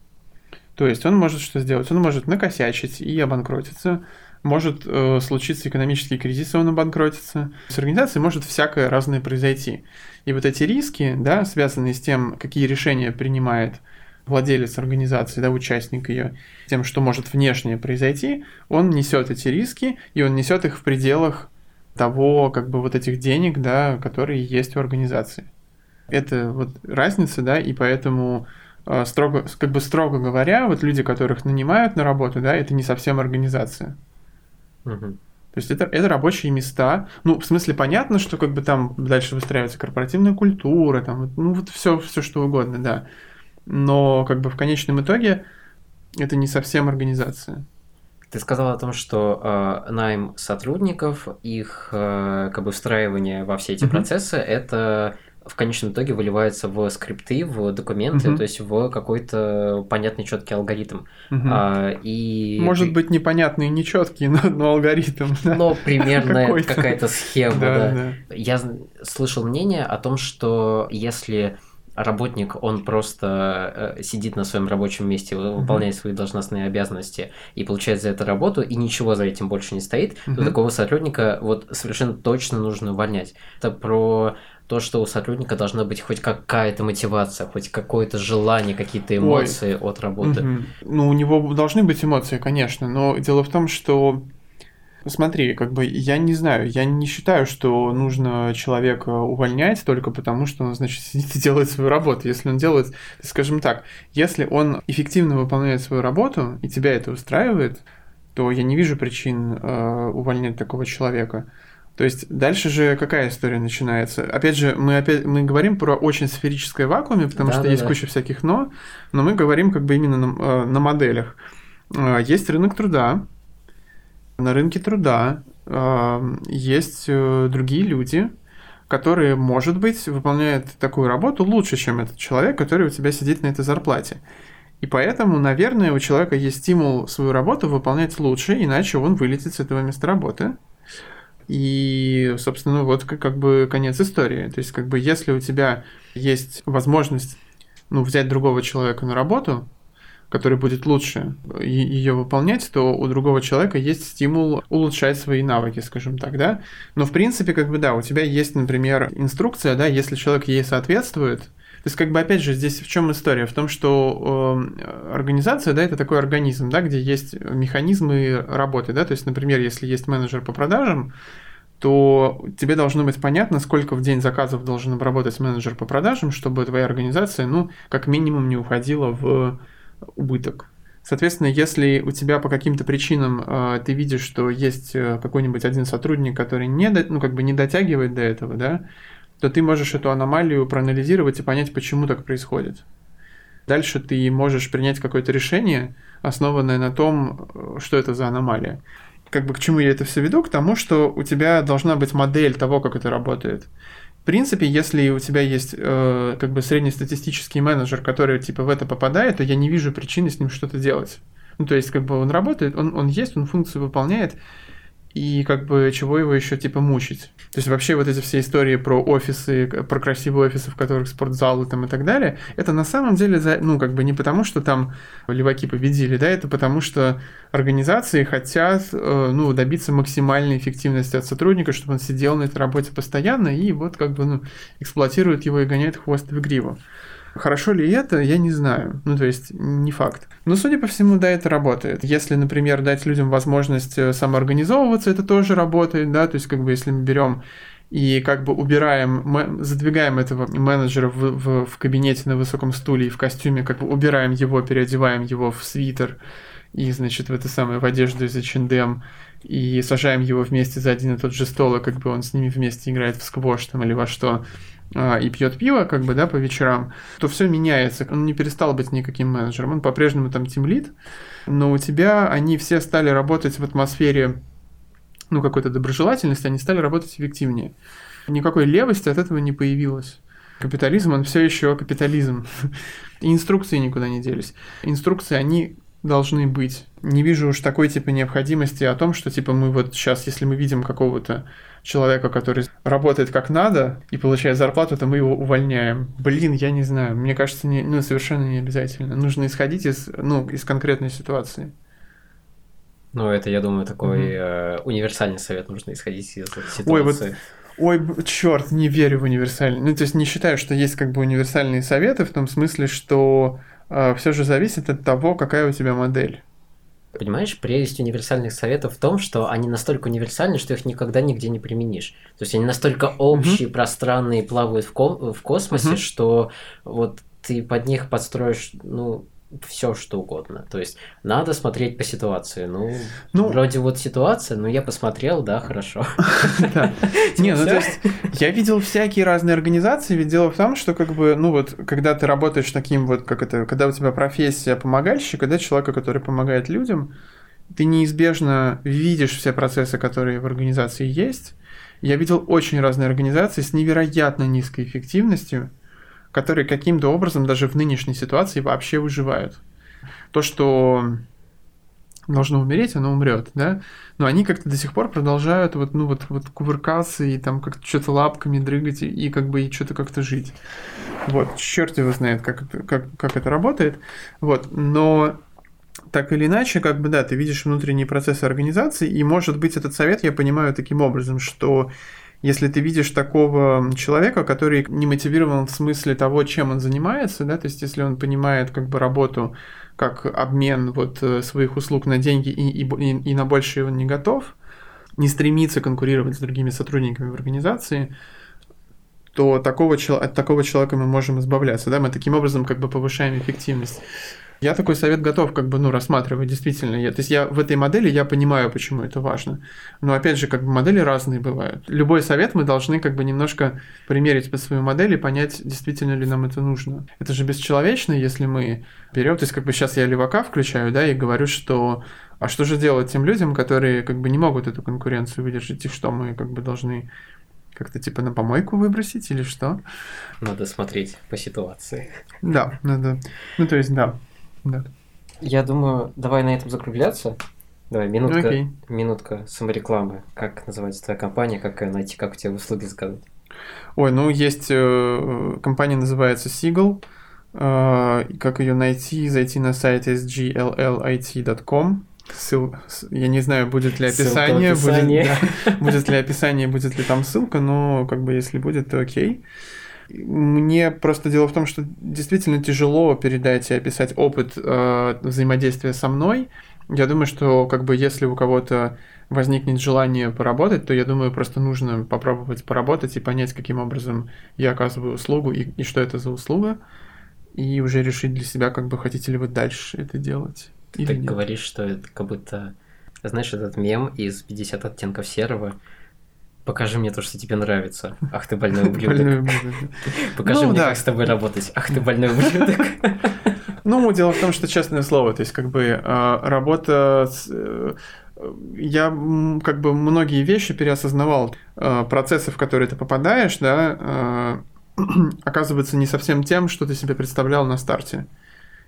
То есть он может что сделать? Он может накосячить и обанкротиться, может э, случиться экономический кризис, и он обанкротится. С организацией может всякое разное произойти. И вот эти риски, да, связанные с тем, какие решения принимает владелец организации, да, участник ее, тем, что может внешне произойти, он несет эти риски, и он несет их в пределах того, как бы вот этих денег, да, которые есть у организации. Это вот разница, да, и поэтому э, строго, как бы строго говоря, вот люди, которых нанимают на работу, да, это не совсем организация. Угу. То есть это, это рабочие места. Ну, в смысле, понятно, что как бы там дальше выстраивается корпоративная культура, там, ну, вот все, все что угодно, да но как бы в конечном итоге это не совсем организация. Ты сказал о том, что э, найм сотрудников, их э, как бы встраивание во все эти mm-hmm. процессы, это в конечном итоге выливается в скрипты, в документы, mm-hmm. то есть в какой-то понятный четкий алгоритм. Mm-hmm. А, и может быть непонятный нечеткий, но, но алгоритм. Но примерная какая-то схема. Да, да. Да. Я слышал мнение о том, что если работник, он просто э, сидит на своем рабочем месте, выполняет свои должностные обязанности и получает за это работу, и ничего за этим больше не стоит, mm-hmm. то такого сотрудника вот совершенно точно нужно увольнять. Это про то, что у сотрудника должна быть хоть какая-то мотивация, хоть какое-то желание, какие-то эмоции Ой. от работы. Угу. Ну, у него должны быть эмоции, конечно, но дело в том, что Смотри, как бы я не знаю, я не считаю, что нужно человека увольнять только потому, что он, значит, сидит и делает свою работу. Если он делает, скажем так, если он эффективно выполняет свою работу, и тебя это устраивает, то я не вижу причин э, увольнять такого человека. То есть дальше же какая история начинается? Опять же, мы опять мы говорим про очень сферическое вакууме, потому да, что да, есть да. куча всяких но, но мы говорим как бы именно на, э, на моделях. Э, есть рынок труда, на рынке труда э, есть другие люди, которые, может быть, выполняют такую работу лучше, чем этот человек, который у тебя сидит на этой зарплате. И поэтому, наверное, у человека есть стимул свою работу выполнять лучше, иначе он вылетит с этого места работы. И, собственно, вот как, как бы конец истории. То есть, как бы, если у тебя есть возможность ну, взять другого человека на работу, который будет лучше ее выполнять, то у другого человека есть стимул улучшать свои навыки, скажем так, да. Но в принципе, как бы да, у тебя есть, например, инструкция, да, если человек ей соответствует, то есть, как бы, опять же, здесь в чем история? В том, что э, организация, да, это такой организм, да, где есть механизмы работы, да, то есть, например, если есть менеджер по продажам, то тебе должно быть понятно, сколько в день заказов должен обработать менеджер по продажам, чтобы твоя организация, ну, как минимум не уходила в убыток. Соответственно, если у тебя по каким-то причинам э, ты видишь, что есть э, какой-нибудь один сотрудник, который не, до, ну, как бы не дотягивает до этого, да, то ты можешь эту аномалию проанализировать и понять, почему так происходит. Дальше ты можешь принять какое-то решение, основанное на том, э, что это за аномалия. Как бы к чему я это все веду? К тому, что у тебя должна быть модель того, как это работает. В принципе, если у тебя есть э, как бы среднестатистический менеджер, который типа в это попадает, то я не вижу причины с ним что-то делать. Ну, то есть, как бы он работает, он, он есть, он функцию выполняет, и как бы чего его еще типа мучить. То есть вообще вот эти все истории про офисы, про красивые офисы, в которых спортзалы там и так далее, это на самом деле, ну как бы не потому, что там леваки победили, да, это потому что организации хотят, э, ну, добиться максимальной эффективности от сотрудника, чтобы он сидел на этой работе постоянно и вот как бы, ну, эксплуатирует его и гоняет хвост в гриву. Хорошо ли это, я не знаю. Ну, то есть, не факт. Но, судя по всему, да, это работает. Если, например, дать людям возможность э, самоорганизовываться, это тоже работает, да, то есть, как бы, если мы берем и как бы убираем, задвигаем этого менеджера в, в, в кабинете на высоком стуле и в костюме, как бы убираем его, переодеваем его в свитер и, значит, в это самое, в одежду из H&M, и сажаем его вместе за один и тот же стол, и как бы он с ними вместе играет в сквош там или во что, а, и пьет пиво, как бы, да, по вечерам, то все меняется. Он не перестал быть никаким менеджером, он по-прежнему там тимлит, но у тебя они все стали работать в атмосфере, ну, какой-то доброжелательности, они стали работать эффективнее. Никакой левости от этого не появилось. Капитализм, он все еще капитализм. И инструкции никуда не делись. Инструкции, они должны быть. Не вижу уж такой типа необходимости о том, что типа мы вот сейчас, если мы видим какого-то человека, который работает как надо и получает зарплату, то мы его увольняем. Блин, я не знаю. Мне кажется, не, ну, совершенно не обязательно. Нужно исходить из, ну, из конкретной ситуации. Ну, это, я думаю, такой угу. э, универсальный совет. Нужно исходить из ситуации. Ой, вот Ой, черт, не верю в универсальный. Ну, то есть не считаю, что есть как бы универсальные советы в том смысле, что э, все же зависит от того, какая у тебя модель. Понимаешь, прелесть универсальных советов в том, что они настолько универсальны, что их никогда нигде не применишь. То есть они настолько общие, mm-hmm. пространные, плавают в, ко- в космосе, mm-hmm. что вот ты под них подстроишь, ну, все что угодно. То есть надо смотреть по ситуации. Ну, ну вроде вот ситуация, но я посмотрел, да, хорошо. Не, ну то есть я видел всякие разные организации, ведь дело в том, что как бы, ну вот, когда ты работаешь таким вот, как это, когда у тебя профессия помогальщика, да, человека, который помогает людям, ты неизбежно видишь все процессы, которые в организации есть. Я видел очень разные организации с невероятно низкой эффективностью, которые каким-то образом даже в нынешней ситуации вообще выживают. То, что должно умереть, оно умрет, да, но они как-то до сих пор продолжают вот, ну, вот, вот кувыркаться и там как-то что-то лапками дрыгать и, и как бы и что-то как-то жить. Вот, черт его знает, как, как, как это работает, вот, но так или иначе, как бы, да, ты видишь внутренние процессы организации, и, может быть, этот совет я понимаю таким образом, что если ты видишь такого человека, который не мотивирован в смысле того, чем он занимается, да, то есть если он понимает как бы работу как обмен вот э, своих услуг на деньги и, и, и на больше он не готов, не стремится конкурировать с другими сотрудниками в организации, то такого, от такого человека мы можем избавляться, да, мы таким образом как бы повышаем эффективность. Я такой совет готов как бы, ну, рассматривать, действительно. Я, то есть я в этой модели, я понимаю, почему это важно. Но опять же, как бы модели разные бывают. Любой совет мы должны как бы немножко примерить под свою модель и понять, действительно ли нам это нужно. Это же бесчеловечно, если мы берем, то есть как бы сейчас я левака включаю, да, и говорю, что а что же делать тем людям, которые как бы не могут эту конкуренцию выдержать, и что мы как бы должны как-то типа на помойку выбросить или что? Надо смотреть по ситуации. Да, надо. Ну, то есть, да. Да. Я думаю, давай на этом закругляться. Давай, минутка, okay. минутка саморекламы. Как называется твоя компания, как ее найти, как у тебя услуги заказать? Ой, ну есть э, компания называется Seagull. Э, как ее найти? Зайти на сайт sgllit.com. Ссыл... Я не знаю, будет ли описание, будет, да, будет ли описание, будет ли там ссылка, но как бы если будет, то окей. Мне просто дело в том, что действительно тяжело передать и описать опыт э, взаимодействия со мной. Я думаю, что как бы если у кого-то возникнет желание поработать, то я думаю, просто нужно попробовать поработать и понять, каким образом я оказываю услугу и, и что это за услуга, и уже решить для себя, как бы хотите ли вы дальше это делать. Ты так говоришь, что это как будто, знаешь, этот мем из 50 оттенков серого, Покажи мне то, что тебе нравится. Ах ты больной ублюдок. Покажи ну мне, как с тобой работать. Ах ты больной ублюдок. Ну, дело в том, что честное слово, то есть как бы а, работа э, я как бы многие вещи переосознавал. А, процессы, в которые ты попадаешь, да, оказывается не совсем тем, что ты себе представлял на старте.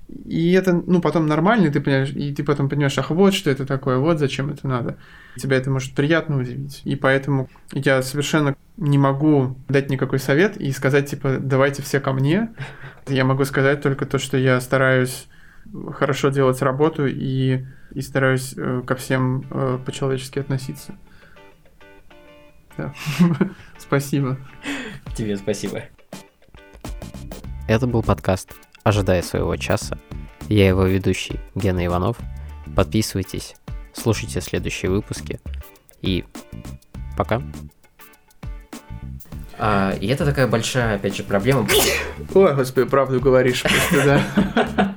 И это, ну, потом нормально, и ты понимаешь, и ты потом понимаешь, ах, вот что это такое, вот зачем это надо. Тебя это может приятно удивить. И поэтому я совершенно не могу дать никакой совет и сказать, типа, давайте все ко мне. Я могу сказать только то, что я стараюсь хорошо делать работу и, и стараюсь э, ко всем э, по-человечески относиться. Да. Спасибо. Тебе спасибо. Это был подкаст «Ожидая своего часа». Я его ведущий Гена Иванов. Подписывайтесь, слушайте следующие выпуски. И пока. А, и это такая большая, опять же, проблема. Ой, господи, правду говоришь, да.